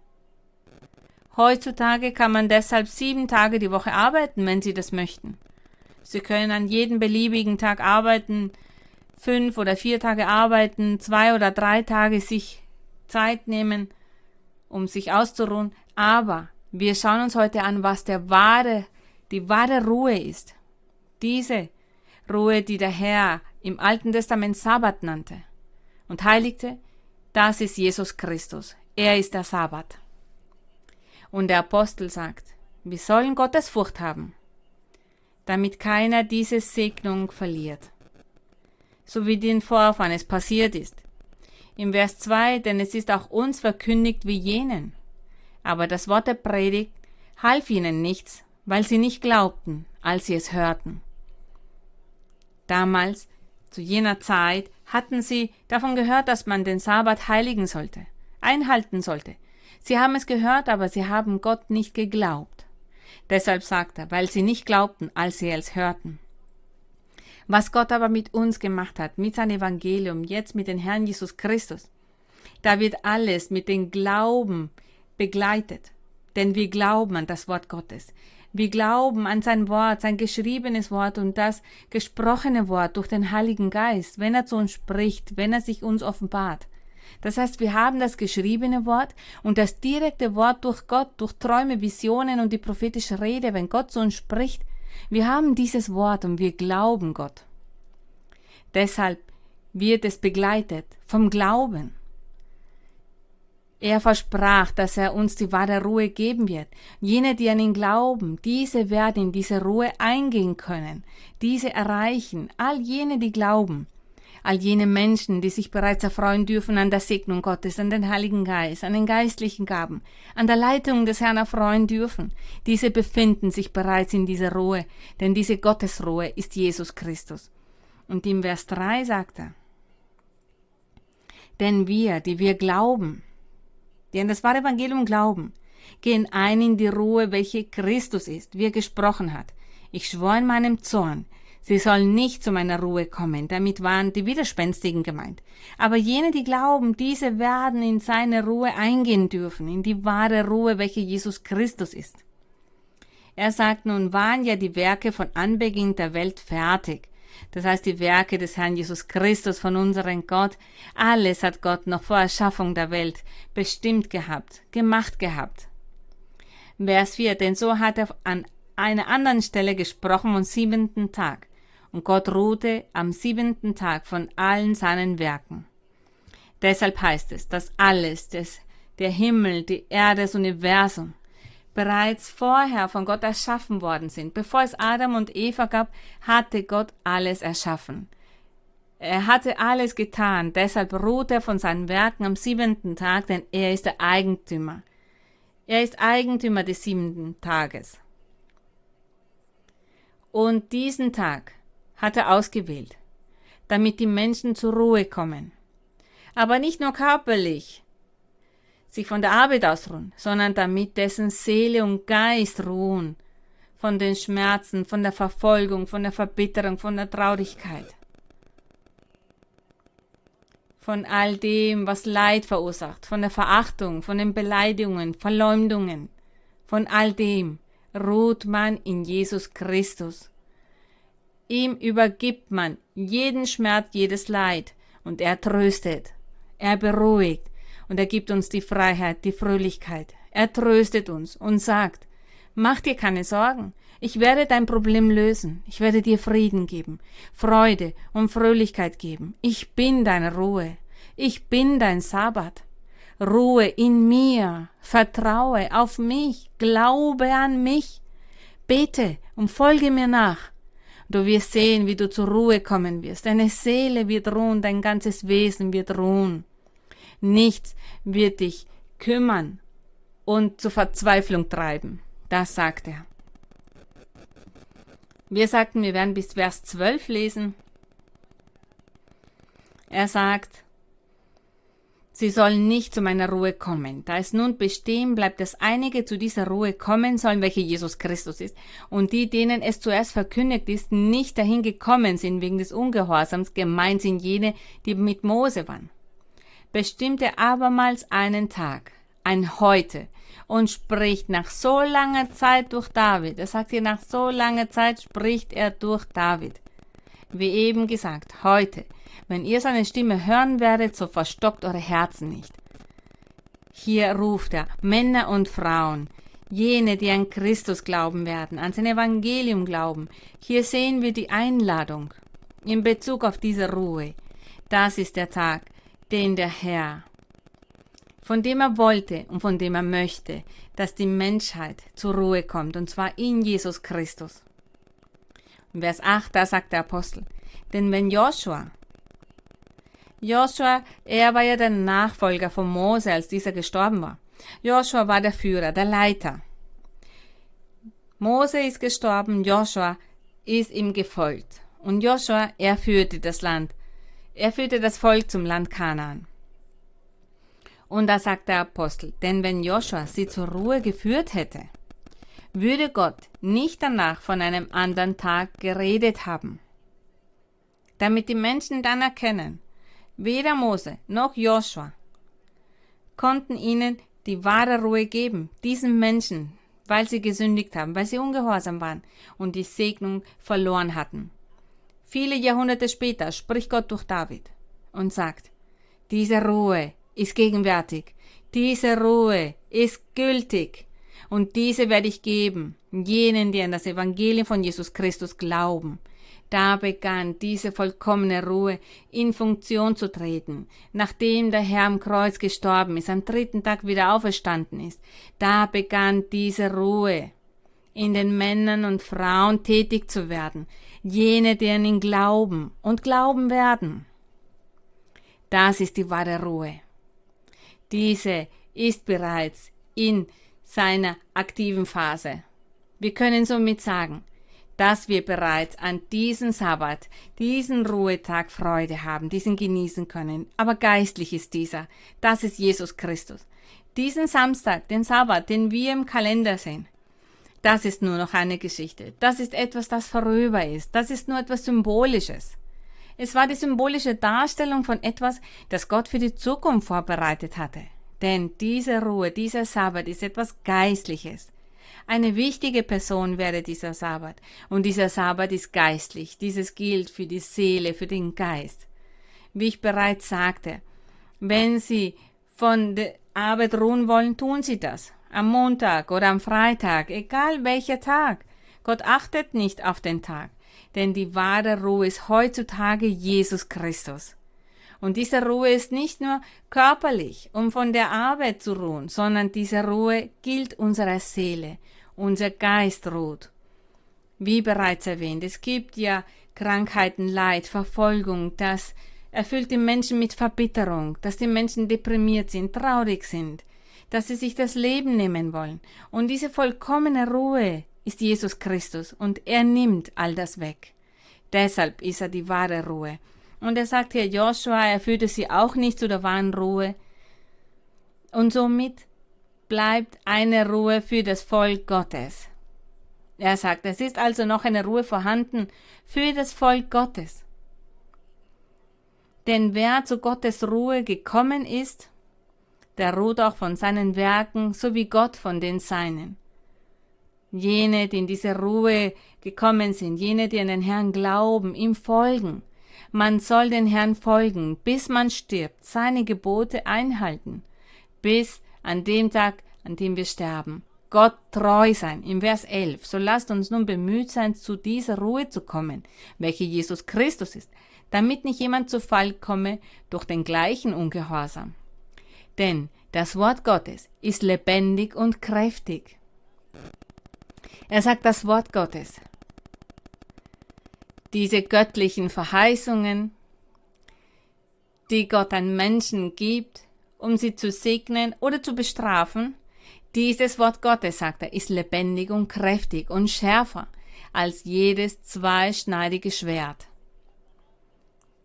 Heutzutage kann man deshalb sieben Tage die Woche arbeiten, wenn Sie das möchten. Sie können an jedem beliebigen Tag arbeiten, fünf oder vier Tage arbeiten, zwei oder drei Tage sich Zeit nehmen, um sich auszuruhen. Aber wir schauen uns heute an, was der wahre, die wahre Ruhe ist. Diese Ruhe, die der Herr im Alten Testament Sabbat nannte und heiligte, das ist Jesus Christus. Er ist der Sabbat. Und der Apostel sagt, wir sollen Gottes Furcht haben, damit keiner diese Segnung verliert. So wie den Vorfahren es passiert ist. Im Vers 2, denn es ist auch uns verkündigt wie jenen. Aber das Wort der Predigt half ihnen nichts, weil sie nicht glaubten, als sie es hörten. Damals, zu jener Zeit, hatten sie davon gehört, dass man den Sabbat heiligen sollte, einhalten sollte. Sie haben es gehört, aber sie haben Gott nicht geglaubt. Deshalb sagt er, weil sie nicht glaubten, als sie es hörten. Was Gott aber mit uns gemacht hat, mit seinem Evangelium, jetzt mit dem Herrn Jesus Christus, da wird alles mit dem Glauben begleitet. Denn wir glauben an das Wort Gottes. Wir glauben an sein Wort, sein geschriebenes Wort und das gesprochene Wort durch den Heiligen Geist, wenn er zu uns spricht, wenn er sich uns offenbart. Das heißt, wir haben das geschriebene Wort und das direkte Wort durch Gott, durch Träume, Visionen und die prophetische Rede, wenn Gott zu uns spricht. Wir haben dieses Wort und wir glauben Gott. Deshalb wird es begleitet vom Glauben. Er versprach, dass er uns die wahre Ruhe geben wird. Jene, die an ihn glauben, diese werden in diese Ruhe eingehen können, diese erreichen, all jene, die glauben, all jene Menschen, die sich bereits erfreuen dürfen an der Segnung Gottes, an den Heiligen Geist, an den geistlichen Gaben, an der Leitung des Herrn erfreuen dürfen, diese befinden sich bereits in dieser Ruhe, denn diese Gottesruhe ist Jesus Christus. Und im Vers 3 sagt er, denn wir, die wir glauben, die an das wahre Evangelium glauben, gehen ein in die Ruhe, welche Christus ist, wie er gesprochen hat. Ich schwor in meinem Zorn, sie sollen nicht zu meiner Ruhe kommen. Damit waren die Widerspenstigen gemeint. Aber jene, die glauben, diese werden in seine Ruhe eingehen dürfen, in die wahre Ruhe, welche Jesus Christus ist. Er sagt, nun waren ja die Werke von Anbeginn der Welt fertig. Das heißt, die Werke des Herrn Jesus Christus von unserem Gott, alles hat Gott noch vor Erschaffung der Welt bestimmt gehabt, gemacht gehabt. Vers 4, denn so hat er an einer anderen Stelle gesprochen vom siebenten Tag. Und Gott ruhte am siebenten Tag von allen seinen Werken. Deshalb heißt es, dass alles, das, der Himmel, die Erde, das Universum, bereits vorher von Gott erschaffen worden sind. Bevor es Adam und Eva gab, hatte Gott alles erschaffen. Er hatte alles getan, deshalb ruht er von seinen Werken am siebenten Tag, denn er ist der Eigentümer. Er ist Eigentümer des siebenten Tages. Und diesen Tag hat er ausgewählt, damit die Menschen zur Ruhe kommen. Aber nicht nur körperlich, sich von der Arbeit ausruhen, sondern damit dessen Seele und Geist ruhen von den Schmerzen, von der Verfolgung, von der Verbitterung, von der Traurigkeit, von all dem, was Leid verursacht, von der Verachtung, von den Beleidigungen, Verleumdungen, von all dem ruht man in Jesus Christus. Ihm übergibt man jeden Schmerz, jedes Leid, und er tröstet, er beruhigt, und er gibt uns die Freiheit, die Fröhlichkeit. Er tröstet uns und sagt, mach dir keine Sorgen, ich werde dein Problem lösen, ich werde dir Frieden geben, Freude und Fröhlichkeit geben. Ich bin deine Ruhe, ich bin dein Sabbat. Ruhe in mir, vertraue auf mich, glaube an mich, bete und folge mir nach. Du wirst sehen, wie du zur Ruhe kommen wirst. Deine Seele wird ruhen, dein ganzes Wesen wird ruhen. Nichts wird dich kümmern und zur Verzweiflung treiben. Das sagt er. Wir sagten, wir werden bis Vers 12 lesen. Er sagt, Sie sollen nicht zu meiner Ruhe kommen. Da es nun bestehen bleibt, dass einige zu dieser Ruhe kommen sollen, welche Jesus Christus ist, und die, denen es zuerst verkündigt ist, nicht dahin gekommen sind wegen des Ungehorsams, gemeint sind jene, die mit Mose waren. Bestimmte abermals einen Tag, ein Heute, und spricht nach so langer Zeit durch David. Er sagt hier, nach so langer Zeit spricht er durch David. Wie eben gesagt, heute, wenn ihr seine Stimme hören werdet, so verstockt eure Herzen nicht. Hier ruft er Männer und Frauen, jene, die an Christus glauben werden, an sein Evangelium glauben. Hier sehen wir die Einladung in Bezug auf diese Ruhe. Das ist der Tag, den der Herr, von dem er wollte und von dem er möchte, dass die Menschheit zur Ruhe kommt, und zwar in Jesus Christus. Vers 8, da sagt der Apostel, denn wenn Joshua Joshua, er war ja der Nachfolger von Mose, als dieser gestorben war. Joshua war der Führer, der Leiter. Mose ist gestorben, Joshua ist ihm gefolgt. Und Joshua, er führte das Land. Er führte das Volk zum Land Kanaan. Und da sagt der Apostel, denn wenn Joshua sie zur Ruhe geführt hätte, würde Gott nicht danach von einem anderen Tag geredet haben. Damit die Menschen dann erkennen, Weder Mose noch Joshua konnten ihnen die wahre Ruhe geben, diesen Menschen, weil sie gesündigt haben, weil sie ungehorsam waren und die Segnung verloren hatten. Viele Jahrhunderte später spricht Gott durch David und sagt, diese Ruhe ist gegenwärtig, diese Ruhe ist gültig. Und diese werde ich geben, jenen, die an das Evangelium von Jesus Christus glauben, da begann diese vollkommene Ruhe in Funktion zu treten, nachdem der Herr am Kreuz gestorben ist, am dritten Tag wieder auferstanden ist. Da begann diese Ruhe in den Männern und Frauen tätig zu werden, jene, die an ihn glauben und glauben werden. Das ist die wahre Ruhe. Diese ist bereits in seiner aktiven Phase. Wir können somit sagen, dass wir bereits an diesem Sabbat, diesen Ruhetag Freude haben, diesen genießen können. Aber geistlich ist dieser. Das ist Jesus Christus. Diesen Samstag, den Sabbat, den wir im Kalender sehen, das ist nur noch eine Geschichte. Das ist etwas, das vorüber ist. Das ist nur etwas Symbolisches. Es war die symbolische Darstellung von etwas, das Gott für die Zukunft vorbereitet hatte. Denn diese Ruhe, dieser Sabbat ist etwas Geistliches. Eine wichtige Person wäre dieser Sabbat. Und dieser Sabbat ist geistlich. Dieses gilt für die Seele, für den Geist. Wie ich bereits sagte, wenn Sie von der Arbeit ruhen wollen, tun Sie das. Am Montag oder am Freitag, egal welcher Tag. Gott achtet nicht auf den Tag, denn die wahre Ruhe ist heutzutage Jesus Christus. Und diese Ruhe ist nicht nur körperlich, um von der Arbeit zu ruhen, sondern diese Ruhe gilt unserer Seele unser Geist ruht. Wie bereits erwähnt, es gibt ja Krankheiten, Leid, Verfolgung, das erfüllt die Menschen mit Verbitterung, dass die Menschen deprimiert sind, traurig sind, dass sie sich das Leben nehmen wollen. Und diese vollkommene Ruhe ist Jesus Christus und er nimmt all das weg. Deshalb ist er die wahre Ruhe. Und er sagt hier, Joshua, er führte sie auch nicht zu der wahren Ruhe. Und somit bleibt eine Ruhe für das Volk Gottes. Er sagt, es ist also noch eine Ruhe vorhanden für das Volk Gottes. Denn wer zu Gottes Ruhe gekommen ist, der ruht auch von seinen Werken, so wie Gott von den Seinen. Jene, die in diese Ruhe gekommen sind, jene, die an den Herrn glauben, ihm folgen. Man soll den Herrn folgen, bis man stirbt, seine Gebote einhalten, bis an dem Tag, an dem wir sterben. Gott treu sein. Im Vers 11. So lasst uns nun bemüht sein, zu dieser Ruhe zu kommen, welche Jesus Christus ist, damit nicht jemand zu Fall komme durch den gleichen Ungehorsam. Denn das Wort Gottes ist lebendig und kräftig. Er sagt das Wort Gottes. Diese göttlichen Verheißungen, die Gott an Menschen gibt, um sie zu segnen oder zu bestrafen. Dieses Wort Gottes, sagt er, ist lebendig und kräftig und schärfer als jedes zweischneidige Schwert.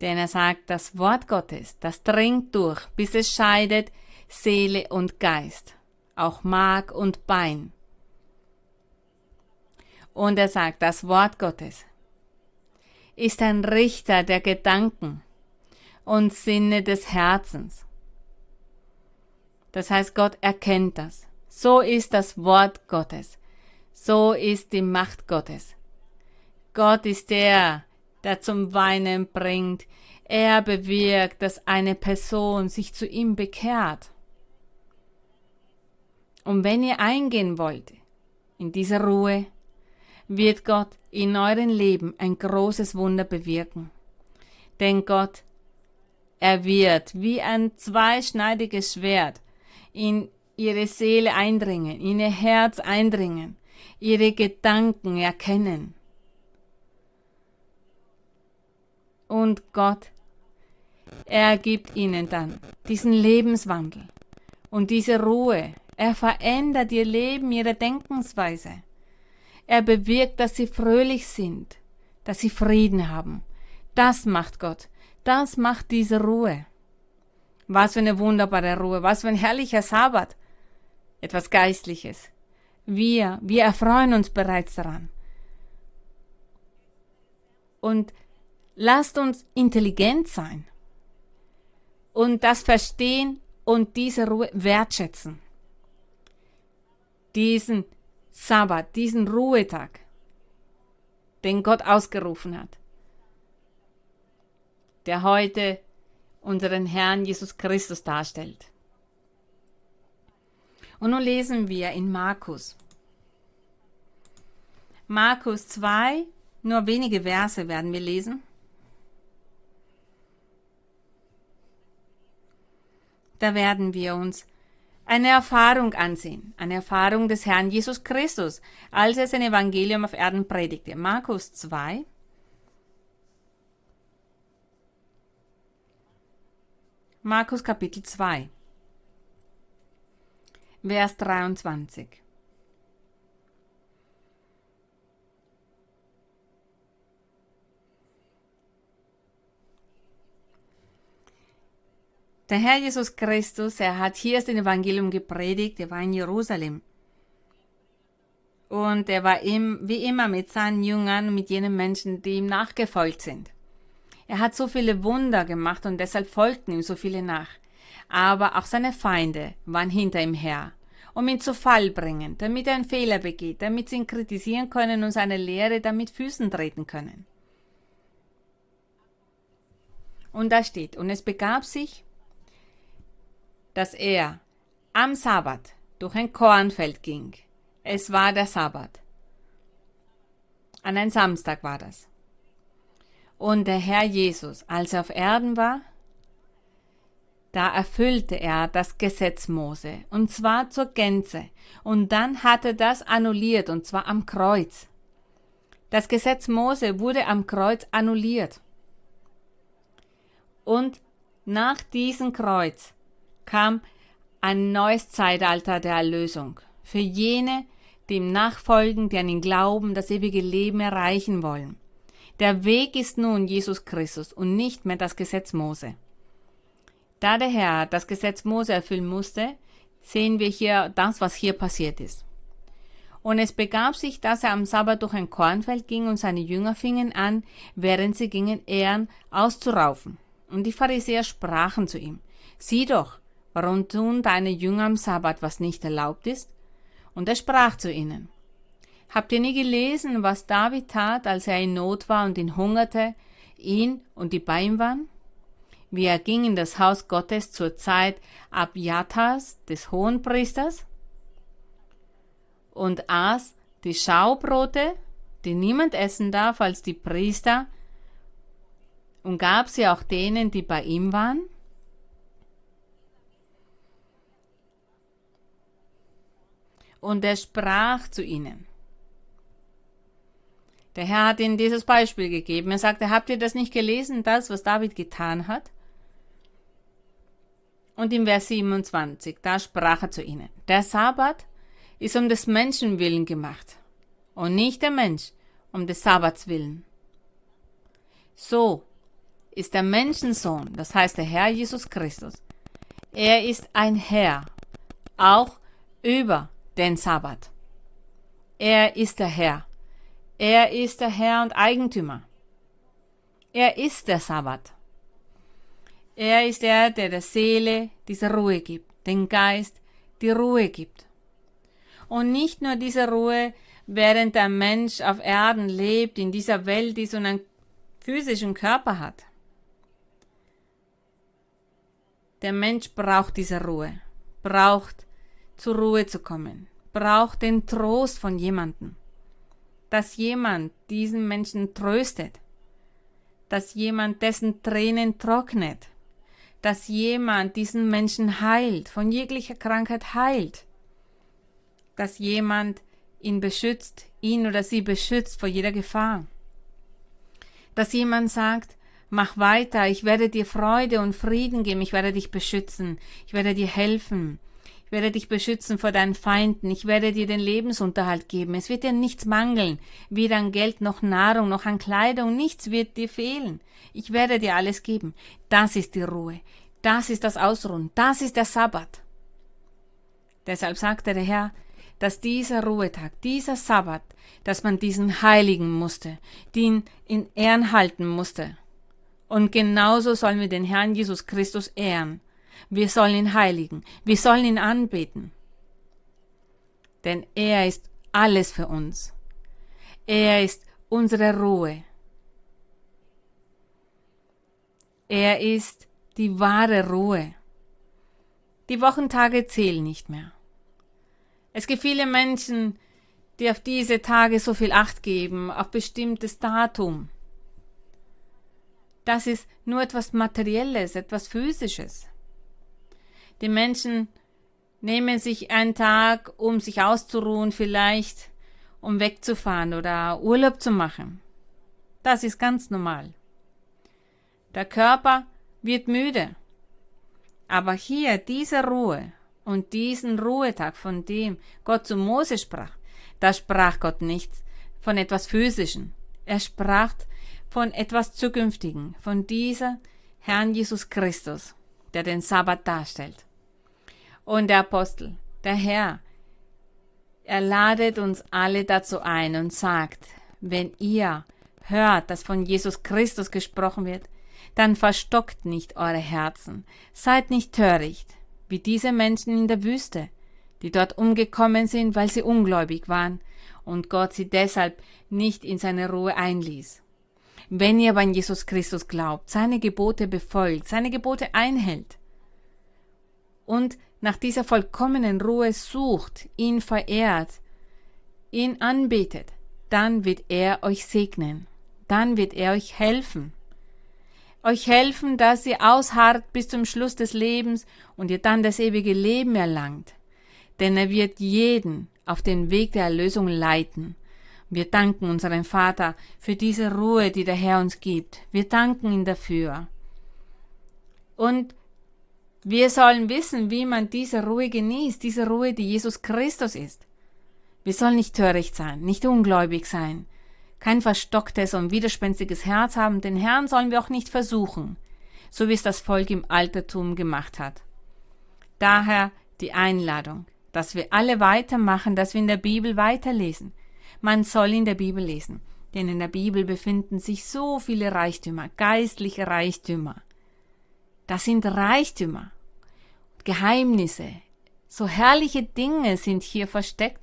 Denn er sagt, das Wort Gottes, das dringt durch, bis es scheidet Seele und Geist, auch Mark und Bein. Und er sagt, das Wort Gottes ist ein Richter der Gedanken und Sinne des Herzens. Das heißt, Gott erkennt das. So ist das Wort Gottes. So ist die Macht Gottes. Gott ist der, der zum Weinen bringt. Er bewirkt, dass eine Person sich zu ihm bekehrt. Und wenn ihr eingehen wollt in diese Ruhe, wird Gott in eurem Leben ein großes Wunder bewirken. Denn Gott, er wird wie ein zweischneidiges Schwert in ihre Seele eindringen, in ihr Herz eindringen, ihre Gedanken erkennen. Und Gott, er gibt ihnen dann diesen Lebenswandel und diese Ruhe. Er verändert ihr Leben, ihre Denkensweise. Er bewirkt, dass sie fröhlich sind, dass sie Frieden haben. Das macht Gott. Das macht diese Ruhe. Was für eine wunderbare Ruhe, was für ein herrlicher Sabbat. Etwas Geistliches. Wir, wir erfreuen uns bereits daran. Und lasst uns intelligent sein und das verstehen und diese Ruhe wertschätzen. Diesen Sabbat, diesen Ruhetag, den Gott ausgerufen hat, der heute unseren Herrn Jesus Christus darstellt. Und nun lesen wir in Markus. Markus 2, nur wenige Verse werden wir lesen. Da werden wir uns eine Erfahrung ansehen, eine Erfahrung des Herrn Jesus Christus, als er sein Evangelium auf Erden predigte. Markus 2. Markus Kapitel 2, Vers 23. Der Herr Jesus Christus, er hat hier das Evangelium gepredigt, er war in Jerusalem. Und er war ihm, wie immer mit seinen Jüngern, mit jenen Menschen, die ihm nachgefolgt sind. Er hat so viele Wunder gemacht und deshalb folgten ihm so viele nach. Aber auch seine Feinde waren hinter ihm her, um ihn zu Fall bringen, damit er einen Fehler begeht, damit sie ihn kritisieren können und seine Lehre damit Füßen treten können. Und da steht, und es begab sich, dass er am Sabbat durch ein Kornfeld ging. Es war der Sabbat. An einem Samstag war das. Und der Herr Jesus, als er auf Erden war, da erfüllte er das Gesetz Mose, und zwar zur Gänze, und dann hat er das annulliert, und zwar am Kreuz. Das Gesetz Mose wurde am Kreuz annulliert. Und nach diesem Kreuz kam ein neues Zeitalter der Erlösung. Für jene, die ihm nachfolgen, die an ihn glauben, das ewige Leben erreichen wollen. Der Weg ist nun Jesus Christus und nicht mehr das Gesetz Mose. Da der Herr das Gesetz Mose erfüllen musste, sehen wir hier das, was hier passiert ist. Und es begab sich, dass er am Sabbat durch ein Kornfeld ging und seine Jünger fingen an, während sie gingen, Ehren auszuraufen. Und die Pharisäer sprachen zu ihm, sieh doch, Warum tun deine Jünger am Sabbat, was nicht erlaubt ist? Und er sprach zu ihnen. Habt ihr nie gelesen, was David tat, als er in Not war und ihn hungerte, ihn und die bei ihm waren? Wie er ging in das Haus Gottes zur Zeit Abjatas, des Hohenpriesters, und aß die Schaubrote, die niemand essen darf als die Priester, und gab sie auch denen, die bei ihm waren? Und er sprach zu ihnen. Der Herr hat ihnen dieses Beispiel gegeben. Er sagte, habt ihr das nicht gelesen, das, was David getan hat? Und im Vers 27, da sprach er zu ihnen, der Sabbat ist um des Menschen willen gemacht und nicht der Mensch um des Sabbats willen. So ist der Menschensohn, das heißt der Herr Jesus Christus. Er ist ein Herr, auch über den Sabbat. Er ist der Herr. Er ist der Herr und Eigentümer. Er ist der Sabbat. Er ist der, der der Seele diese Ruhe gibt, den Geist die Ruhe gibt. Und nicht nur diese Ruhe, während der Mensch auf Erden lebt, in dieser Welt ist und einen physischen Körper hat. Der Mensch braucht diese Ruhe, braucht zur Ruhe zu kommen, braucht den Trost von jemandem, dass jemand diesen Menschen tröstet, dass jemand dessen Tränen trocknet, dass jemand diesen Menschen heilt, von jeglicher Krankheit heilt, dass jemand ihn beschützt, ihn oder sie beschützt vor jeder Gefahr, dass jemand sagt, mach weiter, ich werde dir Freude und Frieden geben, ich werde dich beschützen, ich werde dir helfen, ich werde dich beschützen vor deinen Feinden, ich werde dir den Lebensunterhalt geben, es wird dir nichts mangeln, weder an Geld noch Nahrung noch an Kleidung, nichts wird dir fehlen, ich werde dir alles geben. Das ist die Ruhe, das ist das Ausruhen, das ist der Sabbat. Deshalb sagte der Herr, dass dieser Ruhetag, dieser Sabbat, dass man diesen heiligen musste, den in Ehren halten musste. Und genauso sollen wir den Herrn Jesus Christus ehren. Wir sollen ihn heiligen, wir sollen ihn anbeten. Denn er ist alles für uns. Er ist unsere Ruhe. Er ist die wahre Ruhe. Die Wochentage zählen nicht mehr. Es gibt viele Menschen, die auf diese Tage so viel Acht geben, auf bestimmtes Datum. Das ist nur etwas Materielles, etwas Physisches. Die Menschen nehmen sich einen Tag, um sich auszuruhen, vielleicht um wegzufahren oder Urlaub zu machen. Das ist ganz normal. Der Körper wird müde. Aber hier diese Ruhe und diesen Ruhetag, von dem Gott zu Mose sprach, da sprach Gott nichts von etwas Physischen. Er sprach von etwas Zukünftigen, von dieser Herrn Jesus Christus, der den Sabbat darstellt. Und der Apostel, der Herr, er ladet uns alle dazu ein und sagt, wenn ihr hört, dass von Jesus Christus gesprochen wird, dann verstockt nicht eure Herzen, seid nicht töricht, wie diese Menschen in der Wüste, die dort umgekommen sind, weil sie ungläubig waren und Gott sie deshalb nicht in seine Ruhe einließ. Wenn ihr aber an Jesus Christus glaubt, seine Gebote befolgt, seine Gebote einhält und nach dieser vollkommenen Ruhe sucht, ihn verehrt, ihn anbetet, dann wird er euch segnen, dann wird er euch helfen euch helfen, dass ihr ausharrt bis zum Schluss des Lebens und ihr dann das ewige Leben erlangt. Denn er wird jeden auf den Weg der Erlösung leiten. Wir danken unserem Vater für diese Ruhe, die der Herr uns gibt. Wir danken ihn dafür. Und wir sollen wissen, wie man diese Ruhe genießt, diese Ruhe, die Jesus Christus ist. Wir sollen nicht töricht sein, nicht ungläubig sein, kein verstocktes und widerspenstiges Herz haben, den Herrn sollen wir auch nicht versuchen, so wie es das Volk im Altertum gemacht hat. Daher die Einladung, dass wir alle weitermachen, dass wir in der Bibel weiterlesen. Man soll in der Bibel lesen, denn in der Bibel befinden sich so viele Reichtümer, geistliche Reichtümer. Das sind Reichtümer, Geheimnisse, so herrliche Dinge sind hier versteckt,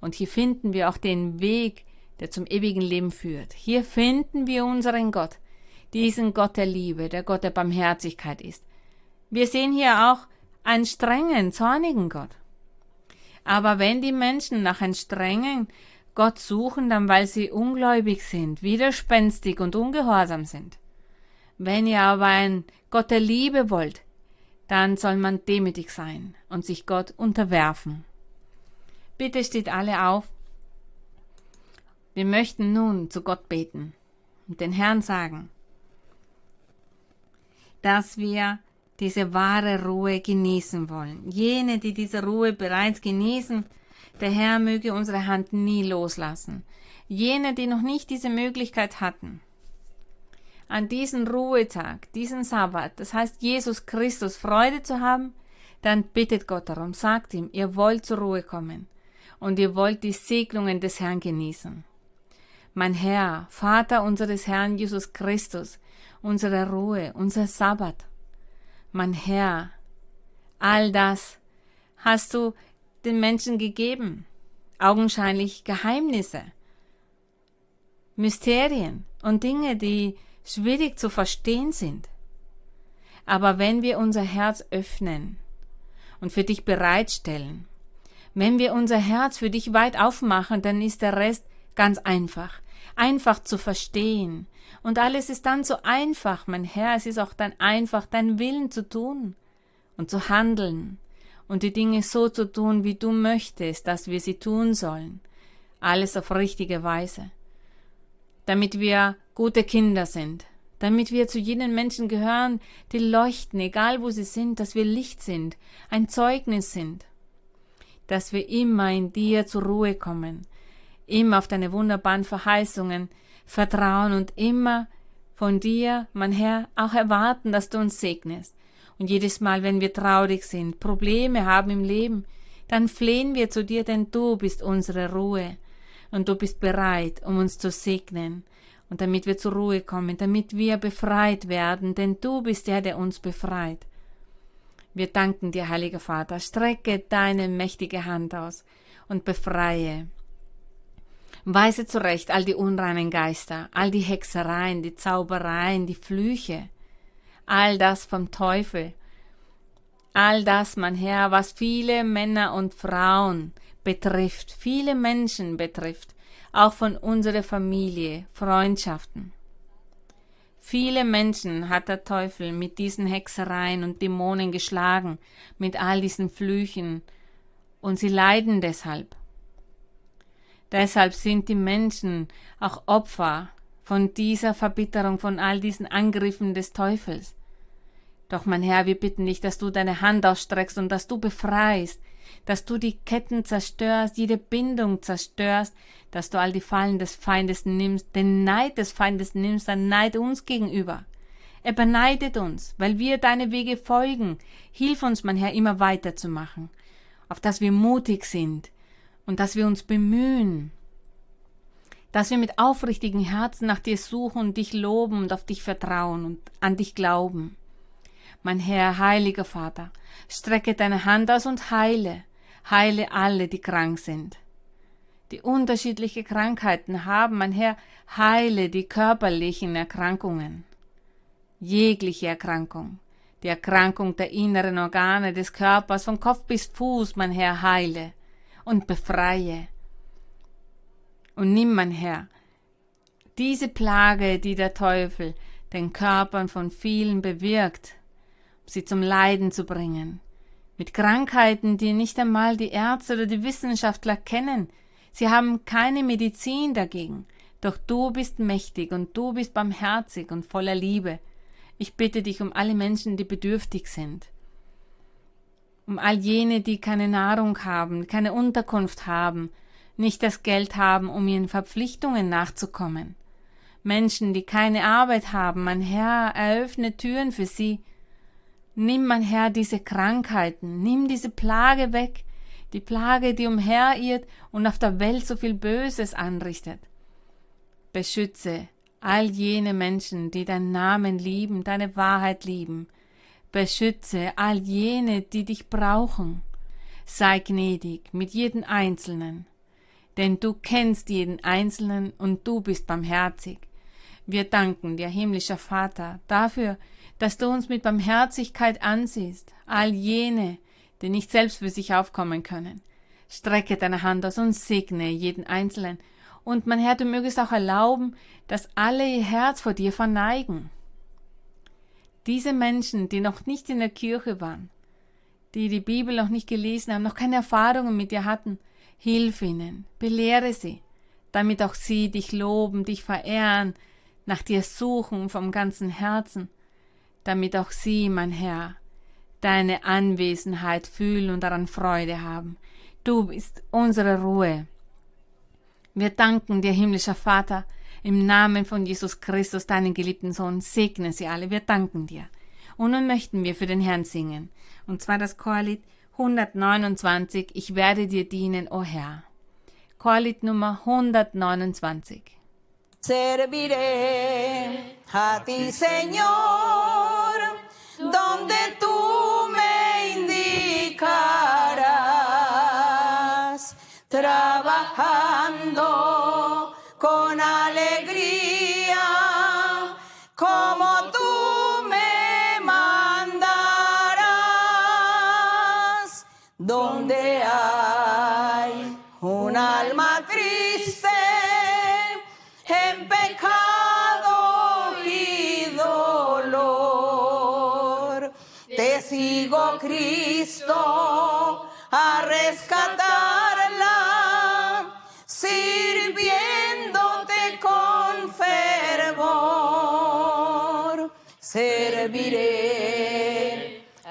und hier finden wir auch den Weg, der zum ewigen Leben führt. Hier finden wir unseren Gott, diesen Gott der Liebe, der Gott der Barmherzigkeit ist. Wir sehen hier auch einen strengen, zornigen Gott. Aber wenn die Menschen nach einem strengen Gott suchen, dann weil sie ungläubig sind, widerspenstig und ungehorsam sind. Wenn ihr aber einen Gott der Liebe wollt, dann soll man demütig sein und sich Gott unterwerfen. Bitte steht alle auf wir möchten nun zu Gott beten und den Herrn sagen, dass wir diese wahre Ruhe genießen wollen. Jene, die diese Ruhe bereits genießen, der Herr möge unsere Hand nie loslassen. Jene, die noch nicht diese Möglichkeit hatten, an diesen Ruhetag, diesen Sabbat, das heißt Jesus Christus, Freude zu haben, dann bittet Gott darum, sagt ihm, ihr wollt zur Ruhe kommen und ihr wollt die Segnungen des Herrn genießen. Mein Herr, Vater unseres Herrn Jesus Christus, unsere Ruhe, unser Sabbat. Mein Herr, all das hast du den Menschen gegeben, augenscheinlich Geheimnisse, Mysterien und Dinge, die schwierig zu verstehen sind. Aber wenn wir unser Herz öffnen und für dich bereitstellen, wenn wir unser Herz für dich weit aufmachen, dann ist der Rest ganz einfach, einfach zu verstehen. Und alles ist dann so einfach, mein Herr, es ist auch dann einfach, deinen Willen zu tun und zu handeln und die Dinge so zu tun, wie du möchtest, dass wir sie tun sollen. Alles auf richtige Weise. Damit wir gute Kinder sind, damit wir zu jenen Menschen gehören, die leuchten, egal wo sie sind, dass wir Licht sind, ein Zeugnis sind, dass wir immer in dir zur Ruhe kommen, immer auf deine wunderbaren Verheißungen vertrauen und immer von dir, mein Herr, auch erwarten, dass du uns segnest. Und jedes Mal, wenn wir traurig sind, Probleme haben im Leben, dann flehen wir zu dir, denn du bist unsere Ruhe. Und du bist bereit, um uns zu segnen und damit wir zur Ruhe kommen, damit wir befreit werden, denn du bist der, der uns befreit. Wir danken dir, heiliger Vater, strecke deine mächtige Hand aus und befreie. Weise zurecht all die unreinen Geister, all die Hexereien, die Zaubereien, die Flüche, all das vom Teufel, all das, mein Herr, was viele Männer und Frauen betrifft, viele Menschen betrifft, auch von unserer Familie, Freundschaften. Viele Menschen hat der Teufel mit diesen Hexereien und Dämonen geschlagen, mit all diesen Flüchen, und sie leiden deshalb. Deshalb sind die Menschen auch Opfer von dieser Verbitterung, von all diesen Angriffen des Teufels. Doch mein Herr, wir bitten dich, dass du deine Hand ausstreckst und dass du befreist, dass du die Ketten zerstörst, jede Bindung zerstörst, dass du all die Fallen des Feindes nimmst, den Neid des Feindes nimmst, ein Neid uns gegenüber. Er beneidet uns, weil wir deine Wege folgen. Hilf uns, mein Herr, immer weiterzumachen, auf dass wir mutig sind und dass wir uns bemühen, dass wir mit aufrichtigen Herzen nach dir suchen und dich loben und auf dich vertrauen und an dich glauben. Mein Herr, heiliger Vater, strecke deine Hand aus und heile, heile alle, die krank sind. Die unterschiedliche Krankheiten haben, mein Herr, heile die körperlichen Erkrankungen. Jegliche Erkrankung, die Erkrankung der inneren Organe des Körpers von Kopf bis Fuß, mein Herr, heile und befreie. Und nimm, mein Herr, diese Plage, die der Teufel den Körpern von vielen bewirkt, sie zum Leiden zu bringen. Mit Krankheiten, die nicht einmal die Ärzte oder die Wissenschaftler kennen. Sie haben keine Medizin dagegen. Doch du bist mächtig und du bist barmherzig und voller Liebe. Ich bitte dich um alle Menschen, die bedürftig sind. Um all jene, die keine Nahrung haben, keine Unterkunft haben, nicht das Geld haben, um ihren Verpflichtungen nachzukommen. Menschen, die keine Arbeit haben, mein Herr, eröffne Türen für sie, Nimm, mein Herr, diese Krankheiten, nimm diese Plage weg, die Plage, die umherirrt und auf der Welt so viel Böses anrichtet. Beschütze all jene Menschen, die deinen Namen lieben, deine Wahrheit lieben. Beschütze all jene, die dich brauchen. Sei gnädig mit jedem Einzelnen, denn du kennst jeden Einzelnen und du bist barmherzig. Wir danken dir, himmlischer Vater, dafür, dass du uns mit Barmherzigkeit ansiehst, all jene, die nicht selbst für sich aufkommen können. Strecke deine Hand aus und segne jeden Einzelnen. Und mein Herr, du mögest auch erlauben, dass alle ihr Herz vor dir verneigen. Diese Menschen, die noch nicht in der Kirche waren, die die Bibel noch nicht gelesen haben, noch keine Erfahrungen mit dir hatten, hilf ihnen, belehre sie, damit auch sie dich loben, dich verehren, nach dir suchen vom ganzen Herzen damit auch sie, mein Herr, deine Anwesenheit fühlen und daran Freude haben. Du bist unsere Ruhe. Wir danken dir, himmlischer Vater. Im Namen von Jesus Christus, deinen geliebten Sohn, segne sie alle. Wir danken dir. Und nun möchten wir für den Herrn singen. Und zwar das Chorlied 129, Ich werde dir dienen, o Herr. Chorlied Nummer 129. Serviré a ti, Señor, A rescatarla, sirviéndote con fervor. Serviré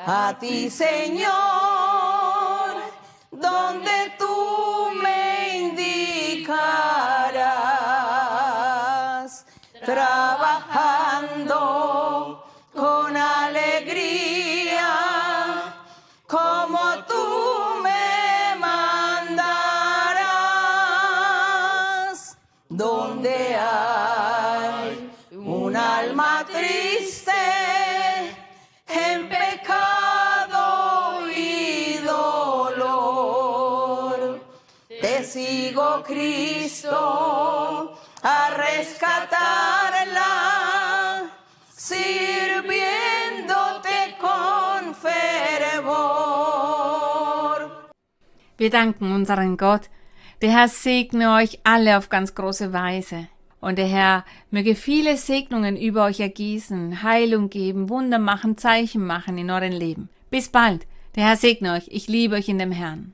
a ti, Señor, Cristo, a rescatarla, sirviéndote con fervor. Wir danken unseren Gott. Der Herr segne euch alle auf ganz große Weise. Und der Herr möge viele Segnungen über euch ergießen, Heilung geben, Wunder machen, Zeichen machen in eurem Leben. Bis bald. Der Herr segne euch. Ich liebe euch in dem Herrn.